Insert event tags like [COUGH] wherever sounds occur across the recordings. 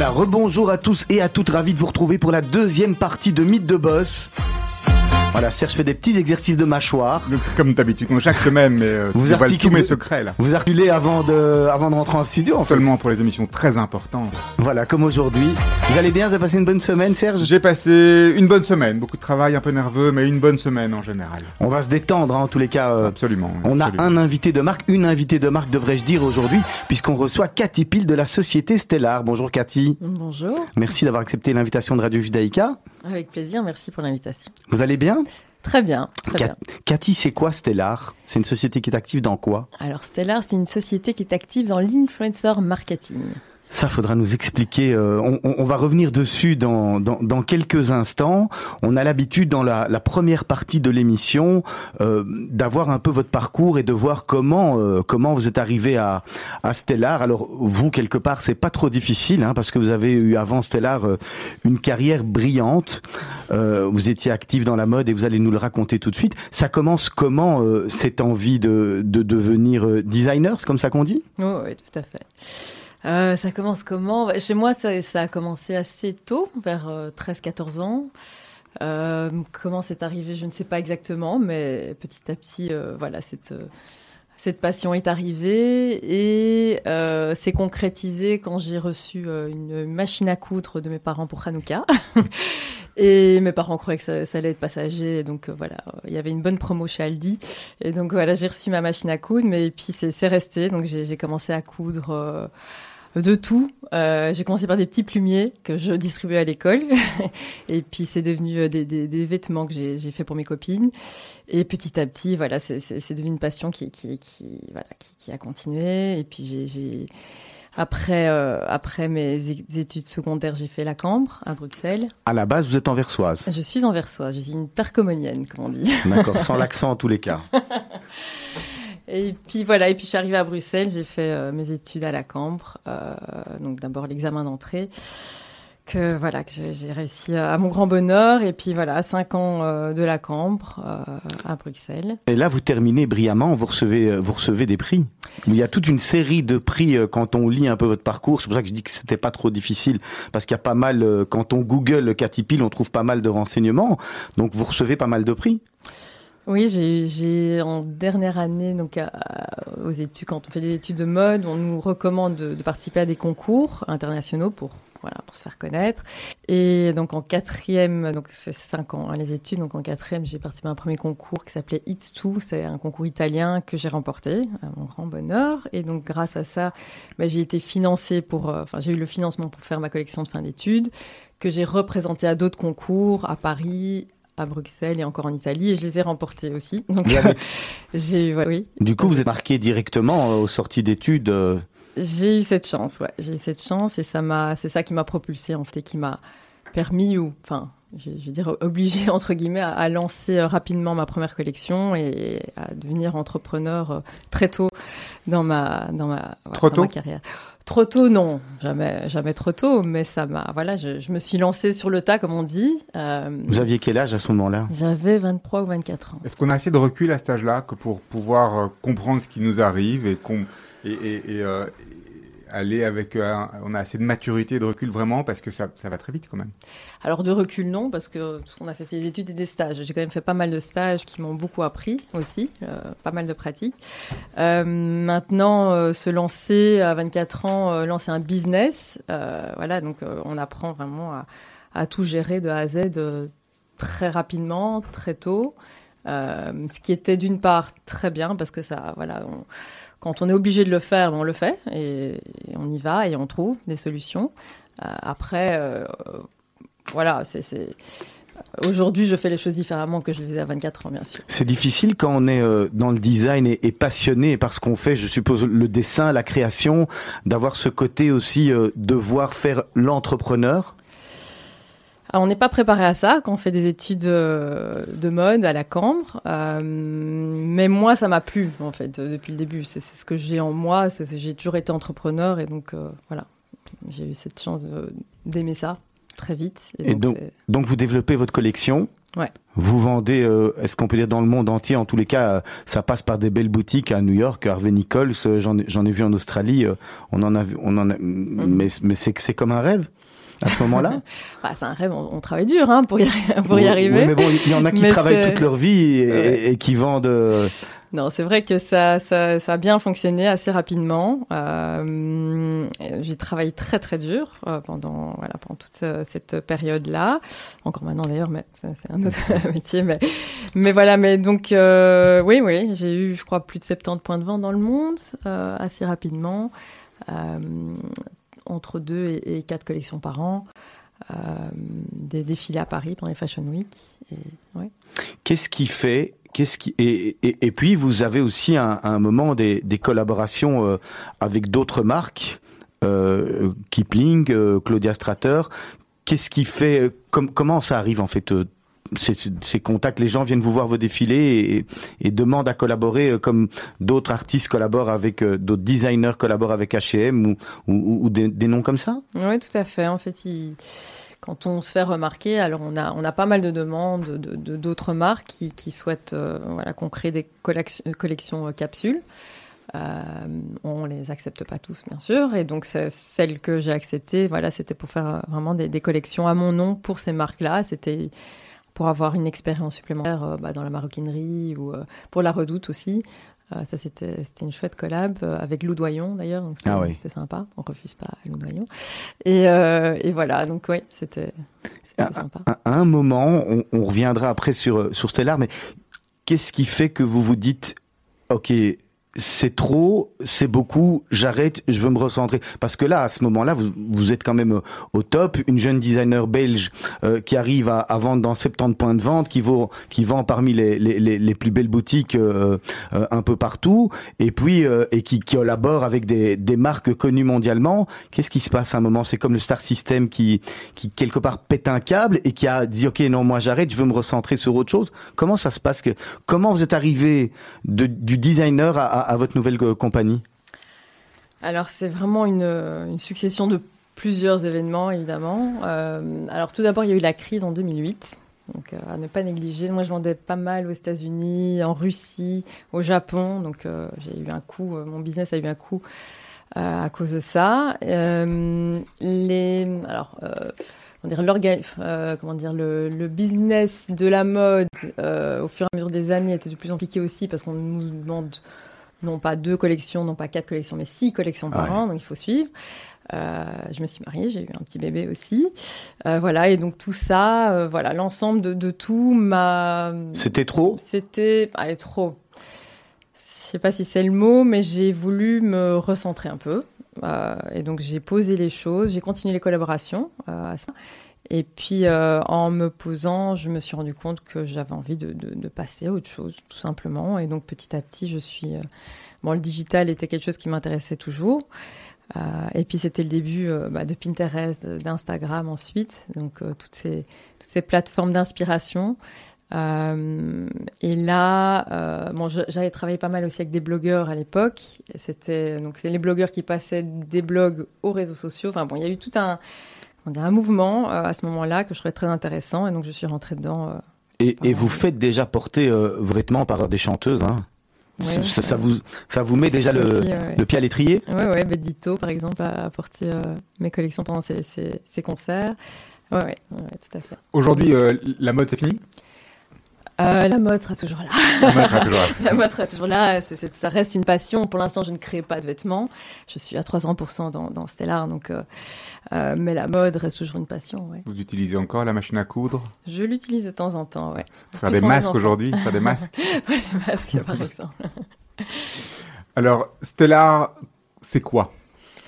Voilà, rebonjour à tous et à toutes, ravi de vous retrouver pour la deuxième partie de Mythe de Boss. Voilà, Serge fait des petits exercices de mâchoire. Comme d'habitude, chaque semaine, mais euh, vous articulez tous mes secrets là. Vous articulez avant de, avant de rentrer en studio en Seulement pour les émissions très importantes. Voilà, comme aujourd'hui. Vous allez bien Vous avez passé une bonne semaine, Serge? J'ai passé une bonne semaine. Beaucoup de travail, un peu nerveux, mais une bonne semaine en général. On va se détendre, hein, en tous les cas. Euh, absolument. On a un invité de marque, une invitée de marque, devrais-je dire aujourd'hui, puisqu'on reçoit Cathy Pile de la société Stellar. Bonjour Cathy. Bonjour. Merci d'avoir accepté l'invitation de Radio Judaïka. Avec plaisir, merci pour l'invitation. Vous allez bien? Très bien. Très bien. Cathy, c'est quoi Stellar? C'est une société qui est active dans quoi? Alors Stellar, c'est une société qui est active dans l'influencer marketing. Ça, faudra nous expliquer. Euh, on, va revenir dessus dans, dans, quelques instants. On a l'habitude dans la, première partie de l'émission euh, d'avoir un peu votre parcours et de voir comment euh, comment vous êtes arrivé à, à Stellar. Alors vous quelque part, c'est pas trop difficile hein, parce que vous avez eu avant Stellar une carrière brillante. Vous étiez actif dans la mode et vous allez nous le raconter tout de suite. Ça commence comment cette envie de, de devenir designer C'est comme ça qu'on dit? Oh, Oui, tout à fait. Euh, ça commence comment? Bah, Chez moi, ça, ça, a commencé assez tôt, vers 13-14 euh, ans. Euh, comment c'est arrivé, je ne sais pas exactement, mais petit à petit, euh, voilà, cette, cette passion est arrivée et euh, s'est concrétisée quand j'ai reçu une machine à coudre de mes parents pour Hanouka. [LAUGHS] et mes parents croyaient que ça, ça allait être passager, donc voilà, il y avait une bonne promo chez Aldi. Et donc voilà, j'ai reçu ma machine à coudre, mais puis c'est resté, donc j'ai commencé à coudre de tout. Euh, j'ai commencé par des petits plumiers que je distribuais à l'école. [LAUGHS] et puis c'est devenu euh, des, des, des, vêtements que j'ai fait pour mes copines. Et petit à petit, voilà, c'est devenu une passion qui, qui, qui, voilà, qui, qui a continué. Et puis j'ai... Après, euh, après mes études secondaires, j'ai fait la Cambre à Bruxelles. À la base, vous êtes anversoise Je suis anversoise, je suis une tarcomonienne, comme on dit. D'accord, sans [LAUGHS] l'accent en tous les cas. [LAUGHS] Et puis voilà, et puis je suis arrivée à Bruxelles, j'ai fait euh, mes études à la Cambre, euh, donc d'abord l'examen d'entrée, que voilà que j'ai réussi à mon grand bonheur, et puis voilà cinq ans euh, de la Cambre à Bruxelles. Et là, vous terminez brillamment, vous recevez vous recevez des prix. Il y a toute une série de prix quand on lit un peu votre parcours. C'est pour ça que je dis que c'était pas trop difficile, parce qu'il y a pas mal quand on Google Cathy Pile, on trouve pas mal de renseignements. Donc vous recevez pas mal de prix. Oui, j'ai en dernière année, donc aux études, quand on fait des études de mode, on nous recommande de, participer à des concours internationaux pour voilà, pour se faire connaître. Et donc en quatrième, donc c'est cinq ans hein, les études, donc en quatrième, j'ai participé à un premier concours qui s'appelait It's Two, c'est un concours italien que j'ai remporté, à mon grand bonheur. Et donc grâce à ça, bah, j'ai été financée pour, euh, enfin j'ai eu le financement pour faire ma collection de fin d'études, que j'ai représenté à d'autres concours à Paris, à Bruxelles et encore en Italie et je les ai remportés aussi. [LAUGHS] Donc [LAUGHS] j'ai oui. Du coup, vous êtes marqué directement euh, aux sorties d'études. Euh. J'ai eu cette chance, ouais. J'ai eu cette chance et ça m'a, c'est ça qui m'a propulsé en fait, qui m'a permis ou, enfin, je, vais dire obligé [LAUGHS] entre guillemets à, lancer euh, rapidement ma première collection et à devenir entrepreneur très tôt dans ma dans ma, Trop dans ma carrière. Trop tôt, non, jamais, jamais trop tôt, mais ça m'a, voilà, je, me suis lancée sur le tas, comme on dit. Euh, Vous aviez quel âge à ce moment-là? J'avais 23 ou 24 ans. Est-ce qu'on a assez de recul à cet âge-là que pour pouvoir euh, comprendre ce qui nous arrive et, et, et, et, euh, aller avec, euh, on a assez de maturité et de recul vraiment parce que ça, ça va très vite quand même. Alors de recul non parce que on a fait des études et des stages. J'ai quand même fait pas mal de stages qui m'ont beaucoup appris aussi, euh, pas mal de pratiques. Euh, maintenant, se lancer à 24 ans, lancer un business, voilà donc on apprend vraiment à, à, tout gérer de A à Z très rapidement, très tôt. ce qui était d'une part très bien parce que ça, voilà. Quand on est obligé de le faire, on le fait et, on y va et on trouve des solutions. Euh, après, euh, voilà, c'est Aujourd'hui, je fais les choses différemment que je le faisais à 24 ans, bien sûr. C'est difficile quand on est euh, dans le design et, passionné par ce qu'on fait, je suppose, le dessin, la création, d'avoir ce côté aussi de voir faire l'entrepreneur? On n'est pas préparé à ça quand on fait des études euh, de mode à la Cambre, euh, mais moi ça m'a plu en fait depuis le début. C'est ce que j'ai en moi. J'ai toujours été entrepreneur et donc euh, voilà, j'ai eu cette chance d'aimer ça très vite. Et, donc, donc, vous développez votre collection Ouais. Vous vendez, euh, est-ce qu'on peut dire dans le monde entier, en tous les cas, ça passe par des belles boutiques à New York, Harvey Nichols, j'en ai, vu en Australie, on en a vu, on en a, Mhm. mais, c'est comme un rêve à ce moment-là. [LAUGHS] Bah, c'est un rêve, on, on travaille dur hein, pour y, pour y Oui, arriver. oui, mais bon, il y en a qui Mais travaillent toute leur vie et, Ouais. et qui vendent. euh, Non, c'est vrai que ça, ça, ça a bien fonctionné assez rapidement. Euh, j'ai travaillé très très dur euh, pendant voilà pendant toute ce- cette période-là. Encore maintenant d'ailleurs, mais c'est un autre [LAUGHS] métier. Mais mais voilà, mais donc euh, oui oui, j'ai eu je crois plus de 70 points de vente dans le monde euh, assez rapidement, euh, entre deux et, et quatre collections par an. Euh, des défilés à Paris pendant les Fashion Week. Qu'est-ce qui fait Qu'est-ce qui et, puis vous avez aussi un, moment des, collaborations euh, avec d'autres marques, euh, Kipling, Claudia Strater. Qu'est-ce qui fait com- Comment ça arrive en fait ces, contacts Les gens viennent vous voir vos défilés et, demandent à collaborer euh, comme d'autres artistes collaborent avec euh, d'autres designers collaborent avec H&M ou, des, noms comme ça. Oui, tout à fait. En fait, quand on se fait remarquer, alors on a, on a pas mal de demandes de de- d'autres marques qui, qui souhaitent euh, voilà, qu'on crée des collections, capsules. Euh, on les accepte pas tous, bien sûr, et donc celle que j'ai acceptée, voilà, c'était pour faire vraiment des, des collections à mon nom pour ces marques-là. C'était pour avoir une expérience supplémentaire euh, bah, dans la maroquinerie ou euh, pour la Redoute aussi. Euh, ça, c'était une chouette collab avec Lou Doyon d'ailleurs, donc c'était Ah oui. c'était sympa. On refuse pas Lou Doyon. Et, et voilà, donc oui, c'était c'était sympa. à à un moment, on, on reviendra après sur, sur Stellar, mais qu'est-ce qui fait que vous vous dites, OK, c'est trop, c'est beaucoup, j'arrête, je veux me recentrer. Parce que là, à ce moment-là, vous, vous êtes quand même euh, au top. Une jeune designer belge euh, qui arrive à, à vendre dans 70 points de vente, qui, vaut, qui vend parmi les, les, les, plus belles boutiques euh, euh, un peu partout, et puis euh, et qui, qui collabore avec des, des marques connues mondialement. Qu'est-ce qui se passe à un moment? C'est comme le Star System qui, qui quelque part pète un câble et qui a dit ok non moi j'arrête, je veux me recentrer sur autre chose. Comment ça se passe? Que Comment vous êtes arrivé de, du designer à, à votre nouvelle euh, compagnie? Alors, c'est vraiment une, une succession de plusieurs événements, évidemment. Euh, alors, tout d'abord, il y a eu la crise en 2008. Donc, euh, à ne pas négliger. Moi, je vendais pas mal aux États-Unis, en Russie, au Japon. Donc, euh, j'ai eu un coup, euh, mon business a eu un coup euh, à cause de ça. Euh, les, alors, euh, comment dire, euh, comment dire, le, business de la mode, euh, au fur et à mesure des années, était de plus en plus compliqué aussi parce qu'on nous demande non pas deux collections, non pas quatre collections, mais six collections par Ouais. an, donc il faut suivre. Euh, je me suis mariée, j'ai eu un petit bébé aussi. Euh, voilà, et donc tout ça, euh, voilà, l'ensemble de, de tout m'a. C'était trop? C'était. Allez, trop. Je sais pas si c'est le mot, mais j'ai voulu me recentrer un peu. Et donc j'ai posé les choses, j'ai continué les collaborations. à ça. Et puis euh, en me posant, je me suis rendu compte que j'avais envie de, passer à autre chose, tout simplement. Et donc petit à petit, je suis. euh, Bon, le digital était quelque chose qui m'intéressait toujours. Euh, et puis c'était le début bah, de Pinterest, d'Instagram ensuite, donc toutes ces toutes ces plateformes d'inspiration. Et là, bon, j'avais travaillé pas mal aussi avec des blogueurs à l'époque. C'était donc les blogueurs qui passaient des blogs aux réseaux sociaux. Enfin bon, il y a eu tout un un mouvement euh, à ce moment-là que je trouvais très intéressant, et donc je suis rentrée dedans. euh, et, vous faites déjà porter euh, vos vêtements par des chanteuses. Hein. Ouais, ça, ça vous, ça vous met déjà le, aussi, ouais. le pied à l'étrier? Ouais, ouais, Bedito, par exemple, a apporté euh, mes collections pendant ses, ses- ses concerts. Ouais, ouais, ouais, tout à fait. Aujourd'hui, euh, la mode, c'est fini? Euh, la mode sera toujours là. La mode sera toujours là. [LAUGHS] La mode sera toujours là. Ça reste une passion. Pour l'instant, je ne crée pas de vêtements. Je suis à 300% dans, dans Stellar, donc. euh, euh, mais la mode reste toujours une passion. Ouais. Vous utilisez encore la machine à coudre? Je l'utilise de temps en temps. Ouais. Faire des masques aujourd'hui Faire des masques [LAUGHS] Pour les masques, par [LAUGHS] exemple. Alors, Stellar, c'est quoi?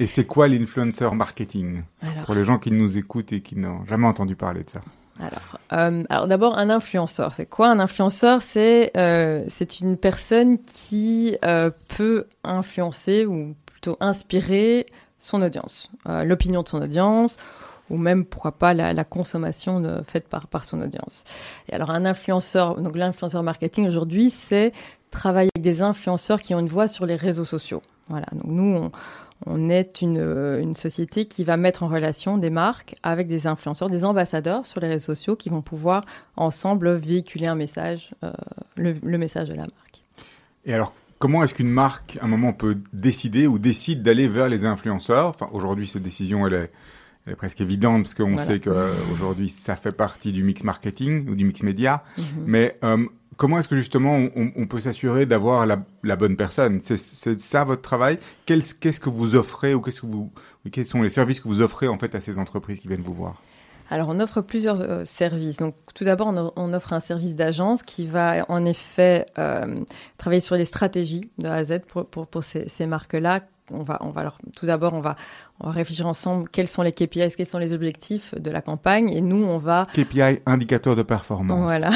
Et c'est quoi l'influencer marketing? Alors, Pour les gens qui nous écoutent et qui n'ont jamais entendu parler de ça. Alors, euh, alors d'abord, un influenceur. C'est quoi un influenceur? C'est euh, une personne qui euh, peut influencer ou plutôt inspirer son audience, l'opinion de son audience, ou même pourquoi pas la, consommation faite par par son audience. Et alors, un influenceur, donc l'influenceur marketing aujourd'hui, c'est travailler avec des influenceurs qui ont une voix sur les réseaux sociaux. Voilà. Donc nous, on, on est une, une, société qui va mettre en relation des marques avec des influenceurs, des ambassadeurs sur les réseaux sociaux qui vont pouvoir ensemble véhiculer un message, le, le, message de la marque. Et alors, comment est-ce qu'une marque, à un moment, peut décider ou décide d'aller vers les influenceurs? Enfin, aujourd'hui, cette décision, elle est, elle est presque évidente parce qu'on sait qu'aujourd'hui, ça fait partie du mix marketing ou du mix média. Mm-hmm. Mais euh, comment est-ce que justement on, peut s'assurer d'avoir la, bonne personne? C'est ça votre travail? Qu'est-ce que vous offrez ou que vous, quels sont les services que vous offrez en fait à ces entreprises qui viennent vous voir? Alors, on offre plusieurs euh, services. Donc, tout d'abord, on, offre un service d'agence qui va en effet euh, travailler sur les stratégies de A à Z pour, pour, ces marques-là. On va, on va tout d'abord, on va, on va réfléchir ensemble quels sont les KPIs, quels sont les objectifs de la campagne. Et nous, on va. KPI, indicateur de performance. Voilà.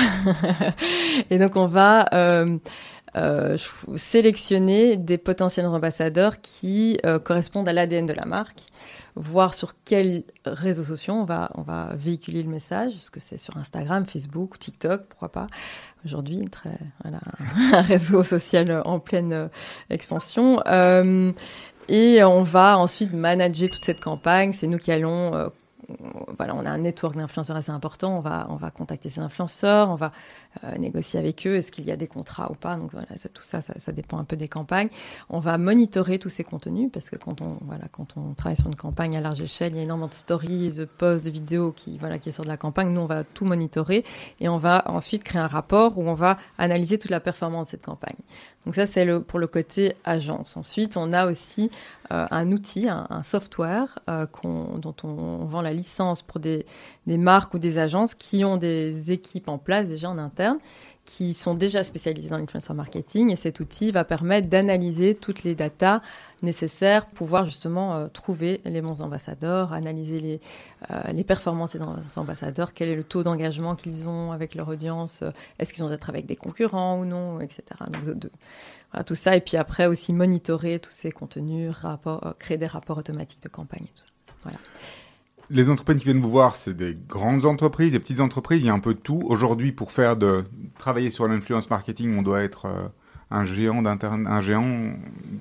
[LAUGHS] et donc, on va. Euh, euh, sélectionner des potentiels ambassadeurs qui euh, correspondent à l'ADN de la marque voir sur quels réseaux sociaux on va, on va véhiculer le message. Est-ce que c'est sur Instagram, Facebook, TikTok, pourquoi pas Aujourd'hui, très, un [LAUGHS] réseau social en pleine euh, expansion. Euh, et on va ensuite manager toute cette campagne. C'est nous qui allons euh, voilà, on a un network d'influenceurs assez important. On va, on va contacter ces influenceurs, on va euh, négocier avec eux. Est-ce qu'il y a des contrats ou pas Donc voilà, tout ça, ça, dépend un peu des campagnes. On va monitorer tous ces contenus parce que quand on, voilà, quand on travaille sur une campagne à large échelle, il y a énormément de stories, de posts, de vidéos qui, voilà, qui est de la campagne. Nous, on va tout monitorer et on va ensuite créer un rapport où on va analyser toute la performance de cette campagne. Donc ça, c'est pour le côté agence. Ensuite, on a aussi euh, un outil, un, software euh, dont on, vend la licence pour des, marques ou des agences qui ont des équipes en place déjà en interne qui sont déjà spécialisés dans l'influencer marketing et cet outil va permettre d'analyser toutes les datas nécessaires pour pouvoir justement euh, trouver les bons ambassadeurs, analyser les, euh, les performances des ambassadeurs, quel est le taux d'engagement qu'ils ont avec leur audience, euh, est-ce qu'ils ont déjà travaillé avec des concurrents ou non, etc. Donc de, tout ça et puis après aussi monitorer tous ces contenus, créer des rapports automatiques de campagne tout ça. Voilà les entreprises qui viennent vous voir, c'est des grandes entreprises, des petites entreprises, il y a un peu de tout. Aujourd'hui, pour faire de travailler sur l'influence marketing, on doit être euh, un géant géant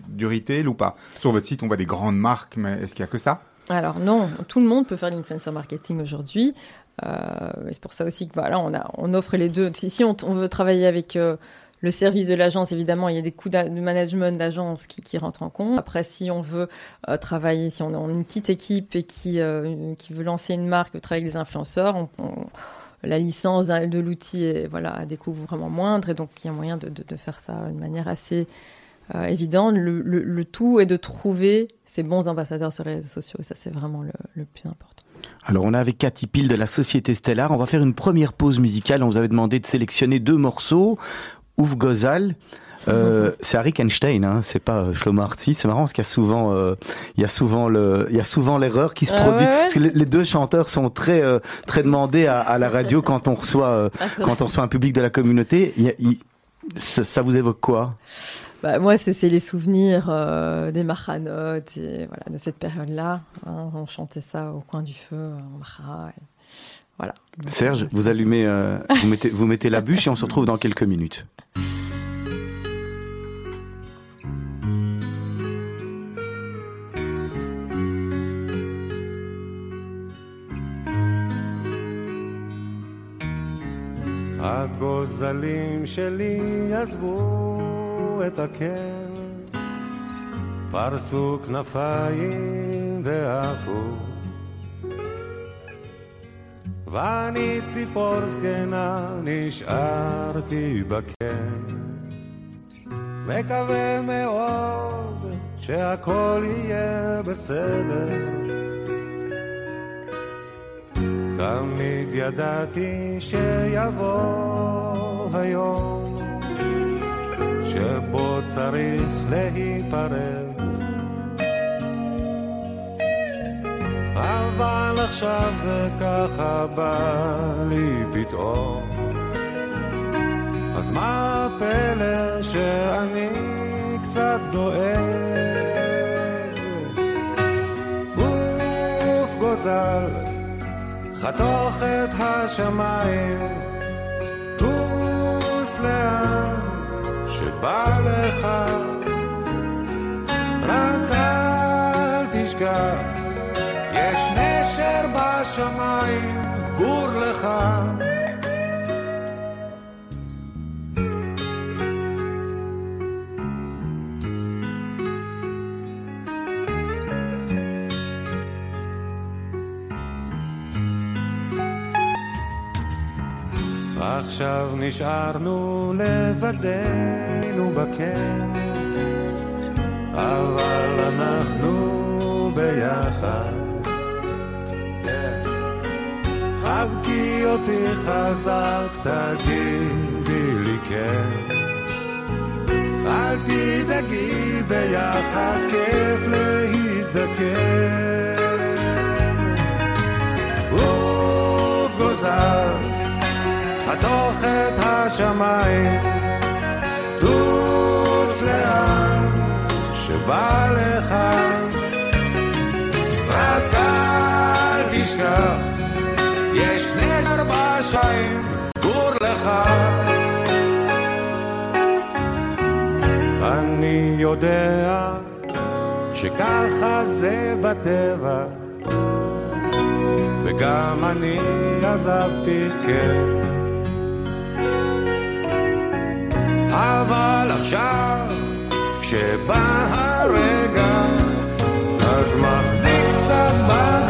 du retail ou pas? Sur votre site, on voit des grandes marques, mais est-ce qu'il y a que ça? Alors non, tout le monde peut faire de l'influencer marketing aujourd'hui. Euh, c'est pour ça aussi que voilà, on offre les deux. Si, on, veut travailler avec euh, le service de l'agence, évidemment, il y a des coûts de management d'agence qui, rentrent en compte. Après, si on veut euh, travailler, si on a une petite équipe et qui, euh, veut lancer une marque, travailler avec des influenceurs, la licence de l'outil est voilà, à des coûts vraiment moindres. Et donc, il y a moyen de, faire ça de manière assez euh, évidente. Le, tout est de trouver ces bons ambassadeurs sur les réseaux sociaux. Et ça, c'est vraiment le, le plus important. Alors on est avec Cathy Pile de la Société Stellar. On va faire une première pause musicale. On vous avait demandé de sélectionner deux morceaux. Ouf Gozal. Euh, [LAUGHS] c'est Harry Einstein, hein, c'est pas euh, Shlomo Artzi. C'est marrant parce qu'il y a souvent, euh, il y a souvent le, il y a souvent l'erreur qui se ah produit parce que les deux chanteurs sont très, euh, très demandés à, à, la radio [LAUGHS] quand on reçoit, ah, quand on reçoit un public de la communauté. Il, ça, ça, vous évoque quoi? Bah, moi, c'est les souvenirs des maranotes et voilà de cette période-là. Hein, on chantait ça au coin du feu en. Voilà. Serge, vous allumez, euh, vous, mettez, vous mettez la bûche et on se retrouve dans quelques minutes. הגוזלים שלי עזבו את הקר, פרסו כנפיים ועפו ואני ציפור זקנה נשארתי בקן. מקווה מאוד שהכל יהיה בסדר. תמיד ידעתי שיבוא היום שבו צריך להיפרד. אבל עכשיו זה ככה בא לי פתאום. אז מה הפלא שאני קצת דואג? גוף גוזל, חתוך את השמיים, טוס לאן שבא לך, רק תשכח, יש נשר בשמיים, גור לך. עכשיו נשארנו לבדנו בקר, אבל אנחנו ביחד. חבקי אותי חזק, תגידי לי כן. אל תדאגי ביחד, כיף להזדקן. עוף גוזר חתוך את השמיים, טוס לאן שבא לך, רק אל תשכח, יש נשר בשיים, גור לך. אני יודע שככה זה בטבע, וגם אני עזבתי, כן. אבל עכשיו, כשבא הרגע, אז מחדיק קצת בגרון,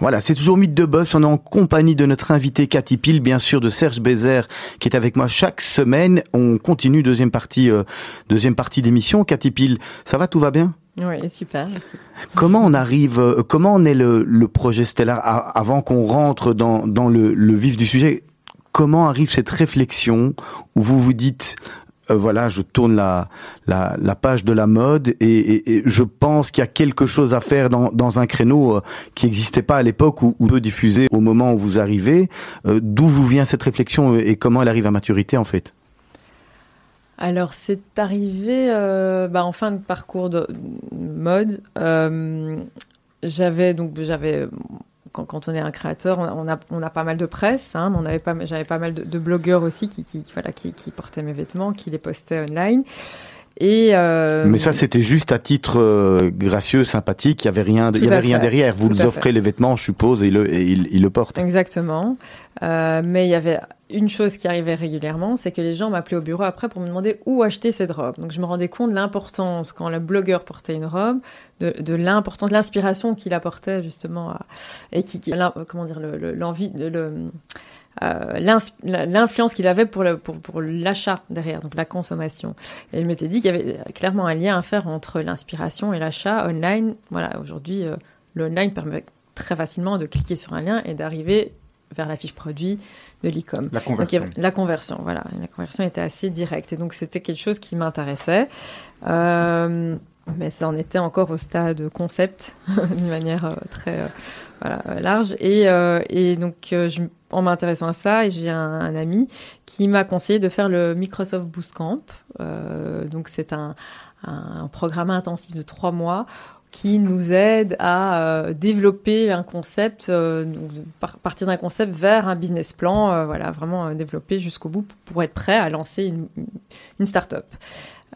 Voilà, c'est toujours Mythe de Boss. On est en compagnie de notre invité Cathy Pile, bien sûr, de Serge Bézère, qui est avec moi chaque semaine. On continue deuxième partie, euh, deuxième partie d'émission. Cathy Pile, ça va, tout va bien? Oui, super. Comment on arrive, euh, comment on est le, le projet Stellar a- avant qu'on rentre dans, dans le, le vif du sujet? Comment arrive cette réflexion où vous vous dites euh, voilà, je tourne la, la, page de la mode et, je pense qu'il y a quelque chose à faire dans, dans un créneau euh, qui n'existait pas à l'époque ou, ou peu diffusé au moment où vous arrivez. Euh, D'où vous vient cette réflexion et comment elle arrive à maturité en fait? Alors, c'est arrivé bah, en fin de parcours de mode. J'avais donc j'avais quand, quand on est un créateur, on a, on a pas mal de presse, hein, mais on avait pas, j'avais pas mal de, de blogueurs aussi qui, voilà, qui, qui portaient mes vêtements, qui les postaient online. Et euh, Mais ça, c'était juste à titre euh, gracieux, sympathique. Il y avait rien, il y Tout avait à rien fait. derrière. Vous Tout lui offrez les vêtements, je suppose, et, le, et il, il le porte. Exactement. Euh, mais il y avait une chose qui arrivait régulièrement, c'est que les gens m'appelaient au bureau après pour me demander où acheter cette robe. Donc je me rendais compte de l'importance quand le blogueur portait une robe, de, de l'importance, de l'inspiration qu'il apportait justement, et qui, comment dire, le- le- l'envie, le, euh, l'influence qu'il avait pour le- pour, pour l'achat derrière, donc la consommation. Et il m'était dit qu'il y avait clairement un lien à faire entre l'inspiration et l'achat online. Voilà, aujourd'hui, euh, le online permet très facilement de cliquer sur un lien et d'arriver vers la fiche produit de l'e-com. La conversion. la conversion, voilà. La conversion était assez directe. Et donc, c'était quelque chose qui m'intéressait. Euh, mais ça en était encore au stade concept, [LAUGHS] d'une manière euh, très euh, voilà, euh, large. Et, euh, et donc, je, en m'intéressant à ça, j'ai un, un ami qui m'a conseillé de faire le Microsoft Bootcamp. Euh, donc, c'est un, un programme intensif de trois mois qui nous aide à euh, développer un concept, euh, partir d'un concept vers un business plan, euh, voilà, vraiment développer jusqu'au bout pour être prêt à lancer une, une start-up.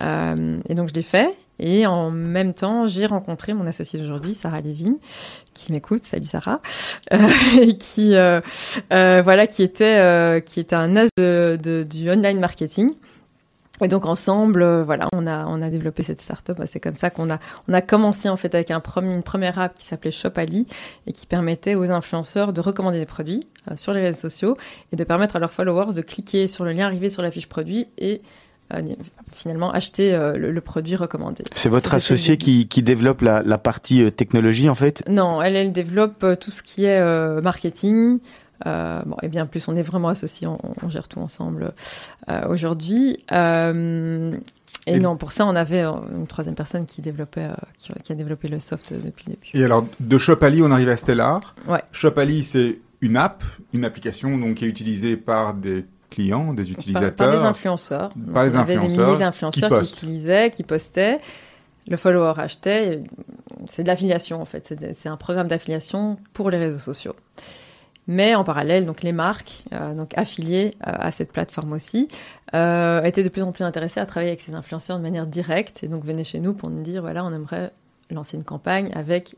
et donc je l'ai fait. Et en même temps, j'ai rencontré mon associé d'aujourd'hui, Sarah Lévin, qui m'écoute, salut Sarah, [LAUGHS] et qui voilà, qui était qui était un as de, du online marketing. Et donc ensemble, euh, voilà, on a on a développé cette startup. C'est comme ça qu'on a on a commencé en fait avec un premier, une première app qui s'appelait Shopali et qui permettait aux influenceurs de recommander des produits euh, sur les réseaux sociaux et de permettre à leurs followers de cliquer sur le lien arrivé sur la fiche produit et euh, finalement acheter le, produit recommandé. C'est votre associé qui, qui développe la, la partie technologie en fait? Non, elle elle développe tout ce qui est marketing, euh, bon, et bien plus, on est vraiment associés, on, on gère tout ensemble euh, aujourd'hui. Euh, et, non, pour ça, on avait une troisième personne qui développait, qui, qui, a développé le soft depuis le début. Et alors, de Shopali, on arrive à Stellar. Ouais. Shopali, c'est une app, une application donc qui est utilisée par des clients, des utilisateurs, par, par des influenceurs. Par les influenceurs, des milliers d'influenceurs qui, qui, utilisaient, qui postaient. Le follower achetait. C'est de l'affiliation en fait. C'est un programme d'affiliation pour les réseaux sociaux. Mais en parallèle, donc les marques, euh, donc affiliées euh, à cette plateforme aussi, euh, étaient de plus en plus intéressées à travailler avec ces influenceurs de manière directe et donc venaient chez nous pour nous dire voilà, on aimerait lancer une campagne avec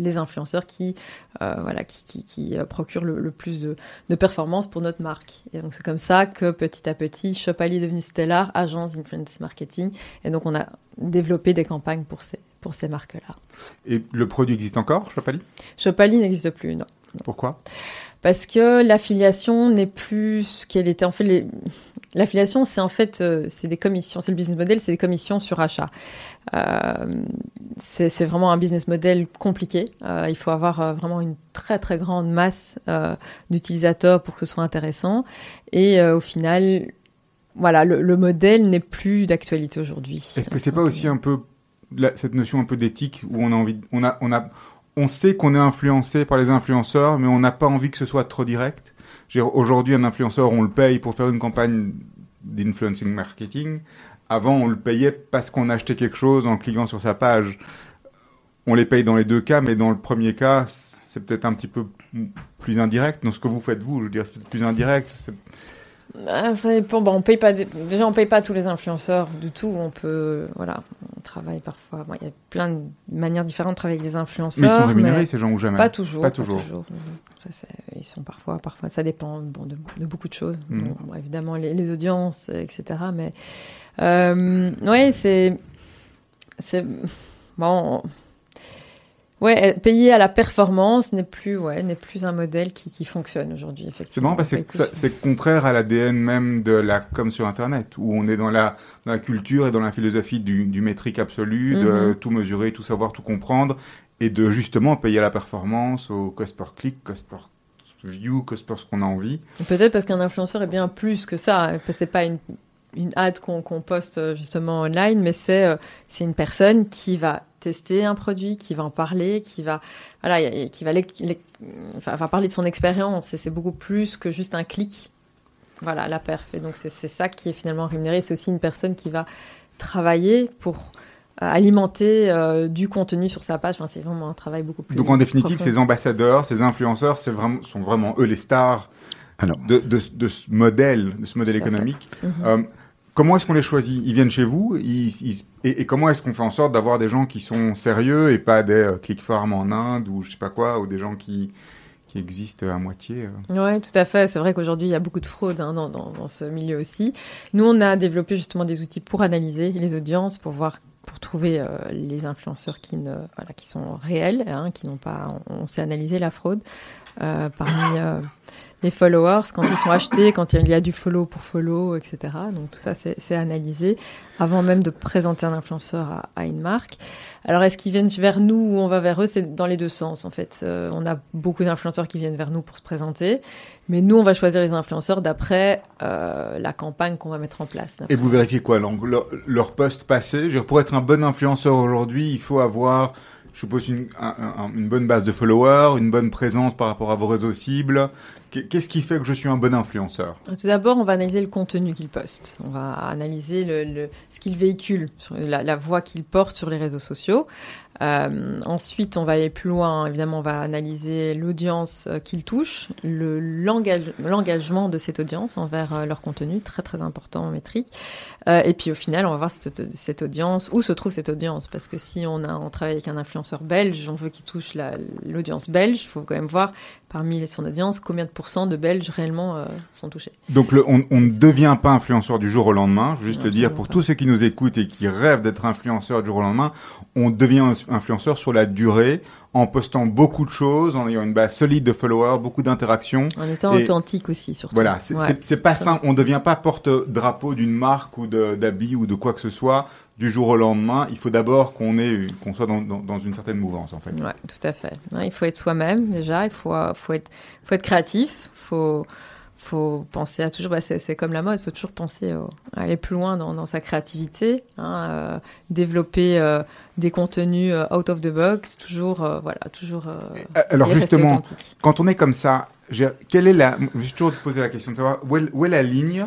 les influenceurs qui, voilà, qui, qui, qui procurent le, le plus de, de performance pour notre marque. Et donc c'est comme ça que petit à petit, Shopali est devenu Stellar, agence d'influence marketing, et donc on a développé des campagnes pour ces, pour ces marques-là. Et le produit existe encore, Shopali? Shopali n'existe plus, non. Pourquoi? Parce que l'affiliation n'est plus ce qu'elle était. En fait, les... l'affiliation, c'est en fait, euh, c'est des commissions. C'est le business model, c'est des commissions sur achat. Euh, c'est vraiment un business model compliqué. Euh, il faut avoir vraiment une très très grande masse euh, d'utilisateurs pour que ce soit intéressant. Et au final, voilà, le, le modèle n'est plus d'actualité aujourd'hui. Est-ce que c'est pas aussi un peu la, cette notion un peu d'éthique où on a envie, on a, on a on sait qu'on est influencé par les influenceurs, mais on n'a pas envie que ce soit trop direct. Aujourd'hui, un influenceur, on le paye pour faire une campagne d'influencing marketing. Avant, on le payait parce qu'on achetait quelque chose en cliquant sur sa page. On les paye dans les deux cas, mais dans le premier cas, c'est peut-être un petit peu plus indirect. Dans ce que vous faites, vous, je veux dire, c'est peut-être plus indirect. Ah, ça dépend. Bon, on paye pas. Déjà, on paye pas tous les influenceurs du tout. On peut, voilà, on travaille parfois. Bon, il y a plein de manières différentes de travailler avec les influenceurs. Mais ils sont rémunérés ces gens ou jamais? Pas toujours. Pas toujours. Pas toujours. Ça, ils sont parfois, parfois. Ça dépend bon, de, de beaucoup de choses. Mm. Bon, évidemment, les, les, audiences, etc. Mais euh, ouais, c'est, c'est bon. Ouais, payer à la performance n'est plus, ouais, n'est plus un modèle qui, qui fonctionne aujourd'hui, effectivement. C'est marrant parce que c'est contraire à l'ADN même de la com sur Internet, où on est dans la, dans la culture et dans la philosophie du, du métrique absolu, mm -hmm. de mm-hmm. tout mesurer, tout savoir, tout comprendre, et de justement payer à la performance, au cost per click, cost per view, cost per ce qu'on a envie. Peut-être parce qu'un influenceur est bien plus que ça. C'est pas une, une ad qu'on qu poste justement online, mais c'est euh, c'est une personne qui va tester un produit, qui va en parler, qui va, voilà, qui va, les, les, enfin, va parler de son expérience. Et c'est beaucoup plus que juste un clic. Voilà, la perf. Et donc, c'est ça qui est finalement rémunéré. C'est aussi une personne qui va travailler pour euh, alimenter euh, du contenu sur sa page. Enfin, c'est vraiment un travail beaucoup plus. Donc, en définitive, profond. ces ambassadeurs, ces influenceurs, c'est vraiment, sont vraiment eux les stars Alors. De, de, de, ce modèle, de ce modèle économique. Mm -hmm. euh, Comment est-ce qu'on les choisit? Ils viennent chez vous et, comment est-ce qu'on fait en sorte d'avoir des gens qui sont sérieux et pas des euh, click farm en Inde ou je sais pas quoi, ou des gens qui, qui existent à moitié euh... Oui, tout à fait. C'est vrai qu'aujourd'hui, il y a beaucoup de fraude hein, dans, dans, ce milieu aussi. Nous, on a développé justement des outils pour analyser les audiences, pour voir pour trouver euh, les influenceurs qui, ne, voilà, qui sont réels, hein, qui n'ont pas... On, on sait analyser la fraude parmi les followers, quand ils sont achetés, quand il y a du follow pour follow, etc. Donc tout ça, c'est analysé avant même de présenter un influenceur à, une marque. Alors est-ce qu'ils viennent vers nous ou on va vers eux? C'est dans les deux sens en fait. Euh, on a beaucoup d'influenceurs qui viennent vers nous pour se présenter, mais nous on va choisir les influenceurs d'après euh, la campagne qu'on va mettre en place. Et vous vérifiez quoi? Leur, leur poste passé? Pour être un bon influenceur aujourd'hui, il faut avoir je suppose une, un, un, une bonne base de followers, une bonne présence par rapport à vos réseaux cibles, Qu'est-ce qui fait que je suis un bon influenceur? Tout d'abord, on va analyser le contenu qu'il poste. On va analyser ce qu'il véhicule, la, voix qu'il porte sur les réseaux sociaux. Euh, ensuite, on va aller plus loin. Évidemment, on va analyser l'audience euh, qu'il touche, l'engagement de cette audience envers euh, leur contenu, très très important, métrique. Euh, et puis au final, on va voir cette, audience, où se trouve cette audience. Parce que si on travaille avec un influenceur belge, on veut qu'il touche l'audience belge, il faut quand même voir parmi son audience combien de pourcents de Belges réellement euh, sont touchés. Donc le, on, on, ne devient pas influenceur du jour au lendemain, juste le dire pour tous ceux qui nous écoutent et qui rêvent d'être influenceur du jour au lendemain, on devient influenceur sur la durée en postant beaucoup de choses, en ayant une base solide de followers, beaucoup d'interactions. En étant authentique aussi, surtout. Voilà, c'est pas simple. On ne devient pas porte-drapeau d'une marque ou d'habits ou de quoi que ce soit du jour au lendemain. Il faut d'abord qu'on soit dans, dans, dans, une certaine mouvance, en fait. Ouais, tout à fait. Il faut être soi-même déjà. Il faut, faut être, faut être créatif. Faut faut penser à toujours, bah c'est comme la mode, il faut toujours penser à aller plus loin dans, dans sa créativité, hein, euh, développer euh, des contenus euh, out of the box, toujours, euh, voilà, toujours. Euh, Alors justement, quand on est comme ça, quelle est la, je vais toujours te poser la question de savoir où est, où est la ligne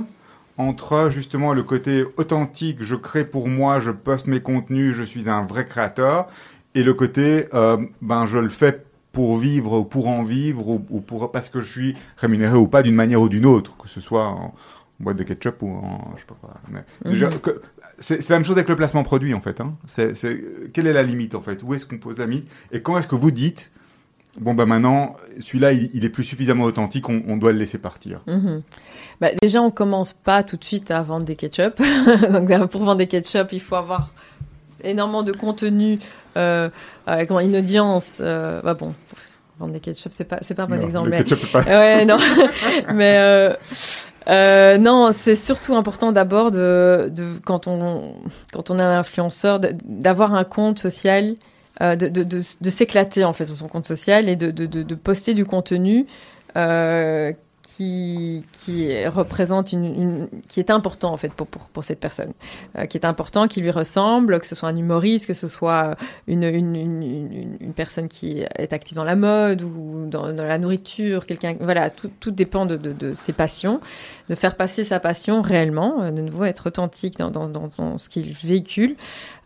entre justement le côté authentique, je crée pour moi, je poste mes contenus, je suis un vrai créateur, et le côté, ben je le fais pour vivre ou pour en vivre ou, pour parce que je suis rémunéré ou pas d'une manière ou d'une autre, que ce soit en boîte de ketchup ou en je sais pas quoi. Mhm. c'est la même chose avec le placement produit en fait. Hein. C'est quelle est la limite en fait? Où est-ce qu'on pose la limite? Et quand est-ce que vous dites bon bah maintenant celui-là il, est plus suffisamment authentique, on, doit le laisser partir. Mhm. Bah, déjà on commence pas tout de suite à vendre des ketchup. [LAUGHS] Donc pour vendre des ketchup il faut avoir énormément de contenu euh, avec une audience. Euh, bah bon, vendre des ketchup, c'est pas, c'est pas un bon exemple. mais... Pas... ouais, non. [LAUGHS] mais euh, euh, non, c'est surtout important d'abord de, de, quand on quand on est un influenceur d'avoir un compte social. Euh, de, de, de, de s'éclater en fait sur son compte social et de, de, de poster du contenu euh, qui, représente une, qui est important en fait pour, pour, pour cette personne, euh, qui est important, qui lui ressemble, que ce soit un humoriste, que ce soit une, une, une, personne qui est active dans la mode ou dans, la nourriture, quelqu'un, voilà, tout, tout dépend de, de, ses passions, de faire passer sa passion réellement, euh, de nouveau être authentique dans, dans, dans, ce qu'il véhicule,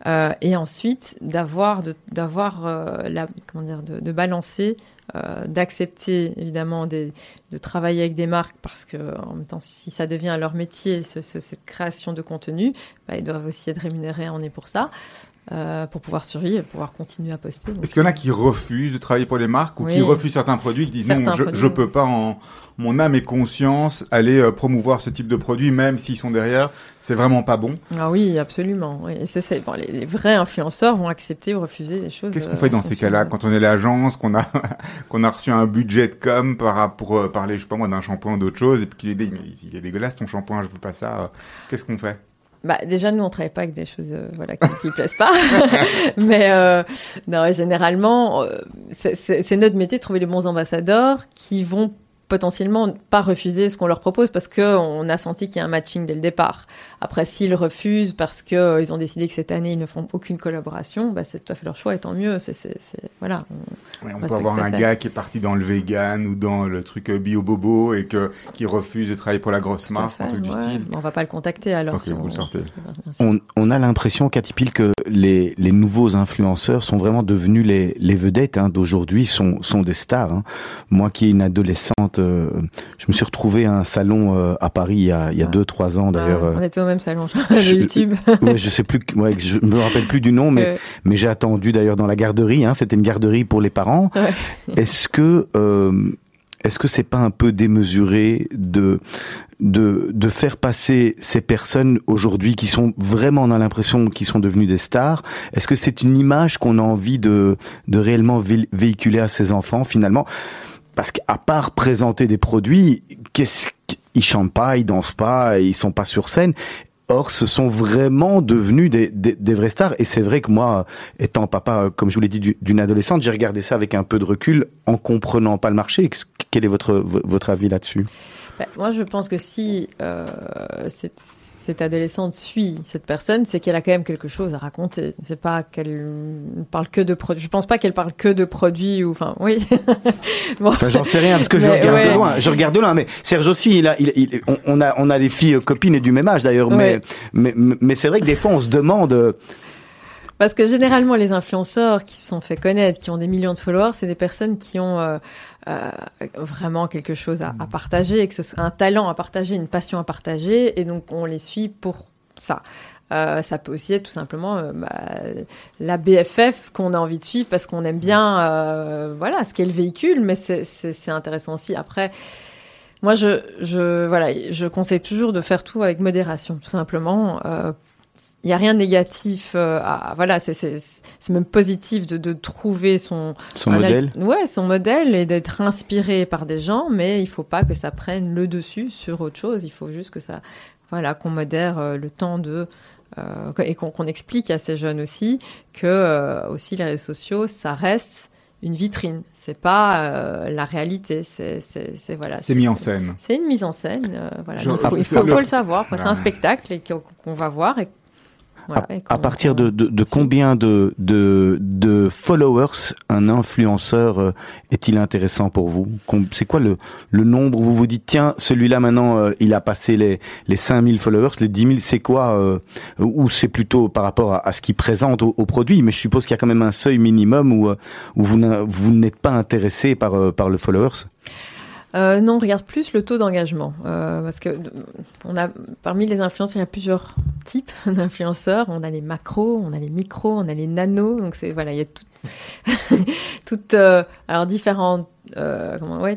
euh, et ensuite d'avoir d'avoir la comment dire de balancer euh, d'accepter évidemment des, de travailler avec des marques parce que en même temps si ça devient leur métier ce, ce, cette création de contenu bah, ils doivent aussi être rémunérés on est pour ça euh, pour pouvoir survivre et pouvoir continuer à poster. Est-ce qu'il y en a qui refusent de travailler pour les marques ou oui. qui refusent certains produits, qui disent non, je, je peux pas en mon âme et conscience aller euh, promouvoir ce type de produit, même s'ils sont derrière, c'est vraiment pas bon. Ah oui, absolument. Oui. Et c'est, bon, les, les, vrais influenceurs vont accepter ou refuser des choses. Qu'est-ce qu'on fait dans ces cas-là quand on est l'agence, qu'on a [LAUGHS] qu'on a reçu un budget de com par, pour euh, parler, je sais pas moi, d'un shampoing ou d'autre chose, et puis qu'il est, dit, il est dégueulasse ton shampoing, je veux pas ça. Qu'est-ce qu'on fait? Bah, déjà, nous, on travaille pas avec des choses euh, voilà, qui, qui plaisent pas. [LAUGHS] Mais euh, non, généralement, euh, c'est notre métier de trouver les bons ambassadeurs qui vont potentiellement pas refuser ce qu'on leur propose parce que on a senti qu'il y a un matching dès le départ. Après, s'ils refusent parce que euh, ils ont décidé que cette année ils ne feront aucune collaboration, bah, c'est tout à fait leur choix et tant mieux. C'est, c'est, c'est voilà. On, ouais, on peut avoir un gars qui est parti dans le vegan ou dans le truc euh, bio bobo et que qui refuse de travailler pour la grosse marque, un truc ouais. du style. On va pas le contacter alors. Okay, si vous on, on, on, a l'impression, Catipil, que les, les nouveaux influenceurs sont vraiment devenus les, les vedettes hein, d'aujourd'hui, sont, sont des stars. Hein. Moi qui ai une adolescente euh, je me suis retrouvé à un salon euh, à Paris il y a, il y a ah. deux, trois ans d'ailleurs. Ah, on était au même salon de [LAUGHS] YouTube. ouais, je sais plus, ouais, je me rappelle plus du nom, mais, euh. mais j'ai attendu d'ailleurs dans la garderie. Hein, C'était une garderie pour les parents. Ouais. Est-ce que euh, est-ce que c'est pas un peu démesuré de de, de faire passer ces personnes aujourd'hui qui sont vraiment, on a l'impression, qui sont devenues des stars? Est-ce que c'est une image qu'on a envie de, de réellement vé véhiculer à ses enfants finalement? Parce qu'à part présenter des produits, qu'est-ce qu'ils chantent pas, ils dansent pas, ils sont pas sur scène. Or, ce sont vraiment devenus des, des, des vrais stars. Et c'est vrai que moi, étant papa, comme je vous l'ai dit, d'une adolescente, j'ai regardé ça avec un peu de recul, en comprenant pas le marché. Quel est votre votre avis là-dessus? Bah, Moi, je pense que si euh, cette, adolescente suit cette personne, c'est qu'elle a quand même quelque chose à raconter. C'est pas qu'elle parle que de produits. Je pense pas qu'elle parle que de produits ou, enfin, oui. [LAUGHS] bon. J'en sais rien parce que je regarde de loin. Je regarde de loin, mais Serge aussi, il a, il, on a, on a des filles copines et du même âge d'ailleurs, mais, mais, mais c'est vrai que des fois, on se demande parce que généralement, les influenceurs qui se sont fait connaître, qui ont des millions de followers, c'est des personnes qui ont euh, euh, vraiment quelque chose à, partager, que ce soit un talent à partager, une passion à partager, et donc on les suit pour ça. Euh, ça peut aussi être tout simplement bah, la BFF qu'on a envie de suivre parce qu'on aime bien voilà ce qu'est le véhicule, mais c'est intéressant aussi. Après, moi, je, je, voilà, je conseille toujours de faire tout avec modération, tout simplement il n'y a rien de négatif euh, à voilà c'est même positif de, de trouver son son modèle ouais son modèle et d'être inspiré par des gens mais il faut pas que ça prenne le dessus sur autre chose il faut juste que ça voilà qu'on modère euh, le temps de euh, et qu'on explique à ces jeunes aussi que euh, aussi les réseaux sociaux ça reste une vitrine, c'est pas la réalité, c'est voilà. C'est mis en scène. C'est une mise en scène, voilà. il faut, il faut, faut, le savoir, c'est un spectacle qu'on va voir et à, partir de, de, de combien de, de, de, followers un influenceur euh, est-il intéressant pour vous? C'est quoi le, le nombre? Où vous vous dites, tiens, celui-là maintenant, euh, il a passé les, les 5000 followers, les 10 000, c'est quoi euh, Ou c'est plutôt par rapport à, ce qu'il présente au, produit? Mais je suppose qu'il y a quand même un seuil minimum où, où vous, vous n'êtes pas intéressé par, par le followers euh, non, on regarde plus le taux d'engagement. Euh, parce que on a, parmi les influenceurs, il y a plusieurs types [LAUGHS] d'influenceurs. On a les macros, on a les micros, on a les nanos. Donc, voilà, il y a [LAUGHS] euh, différents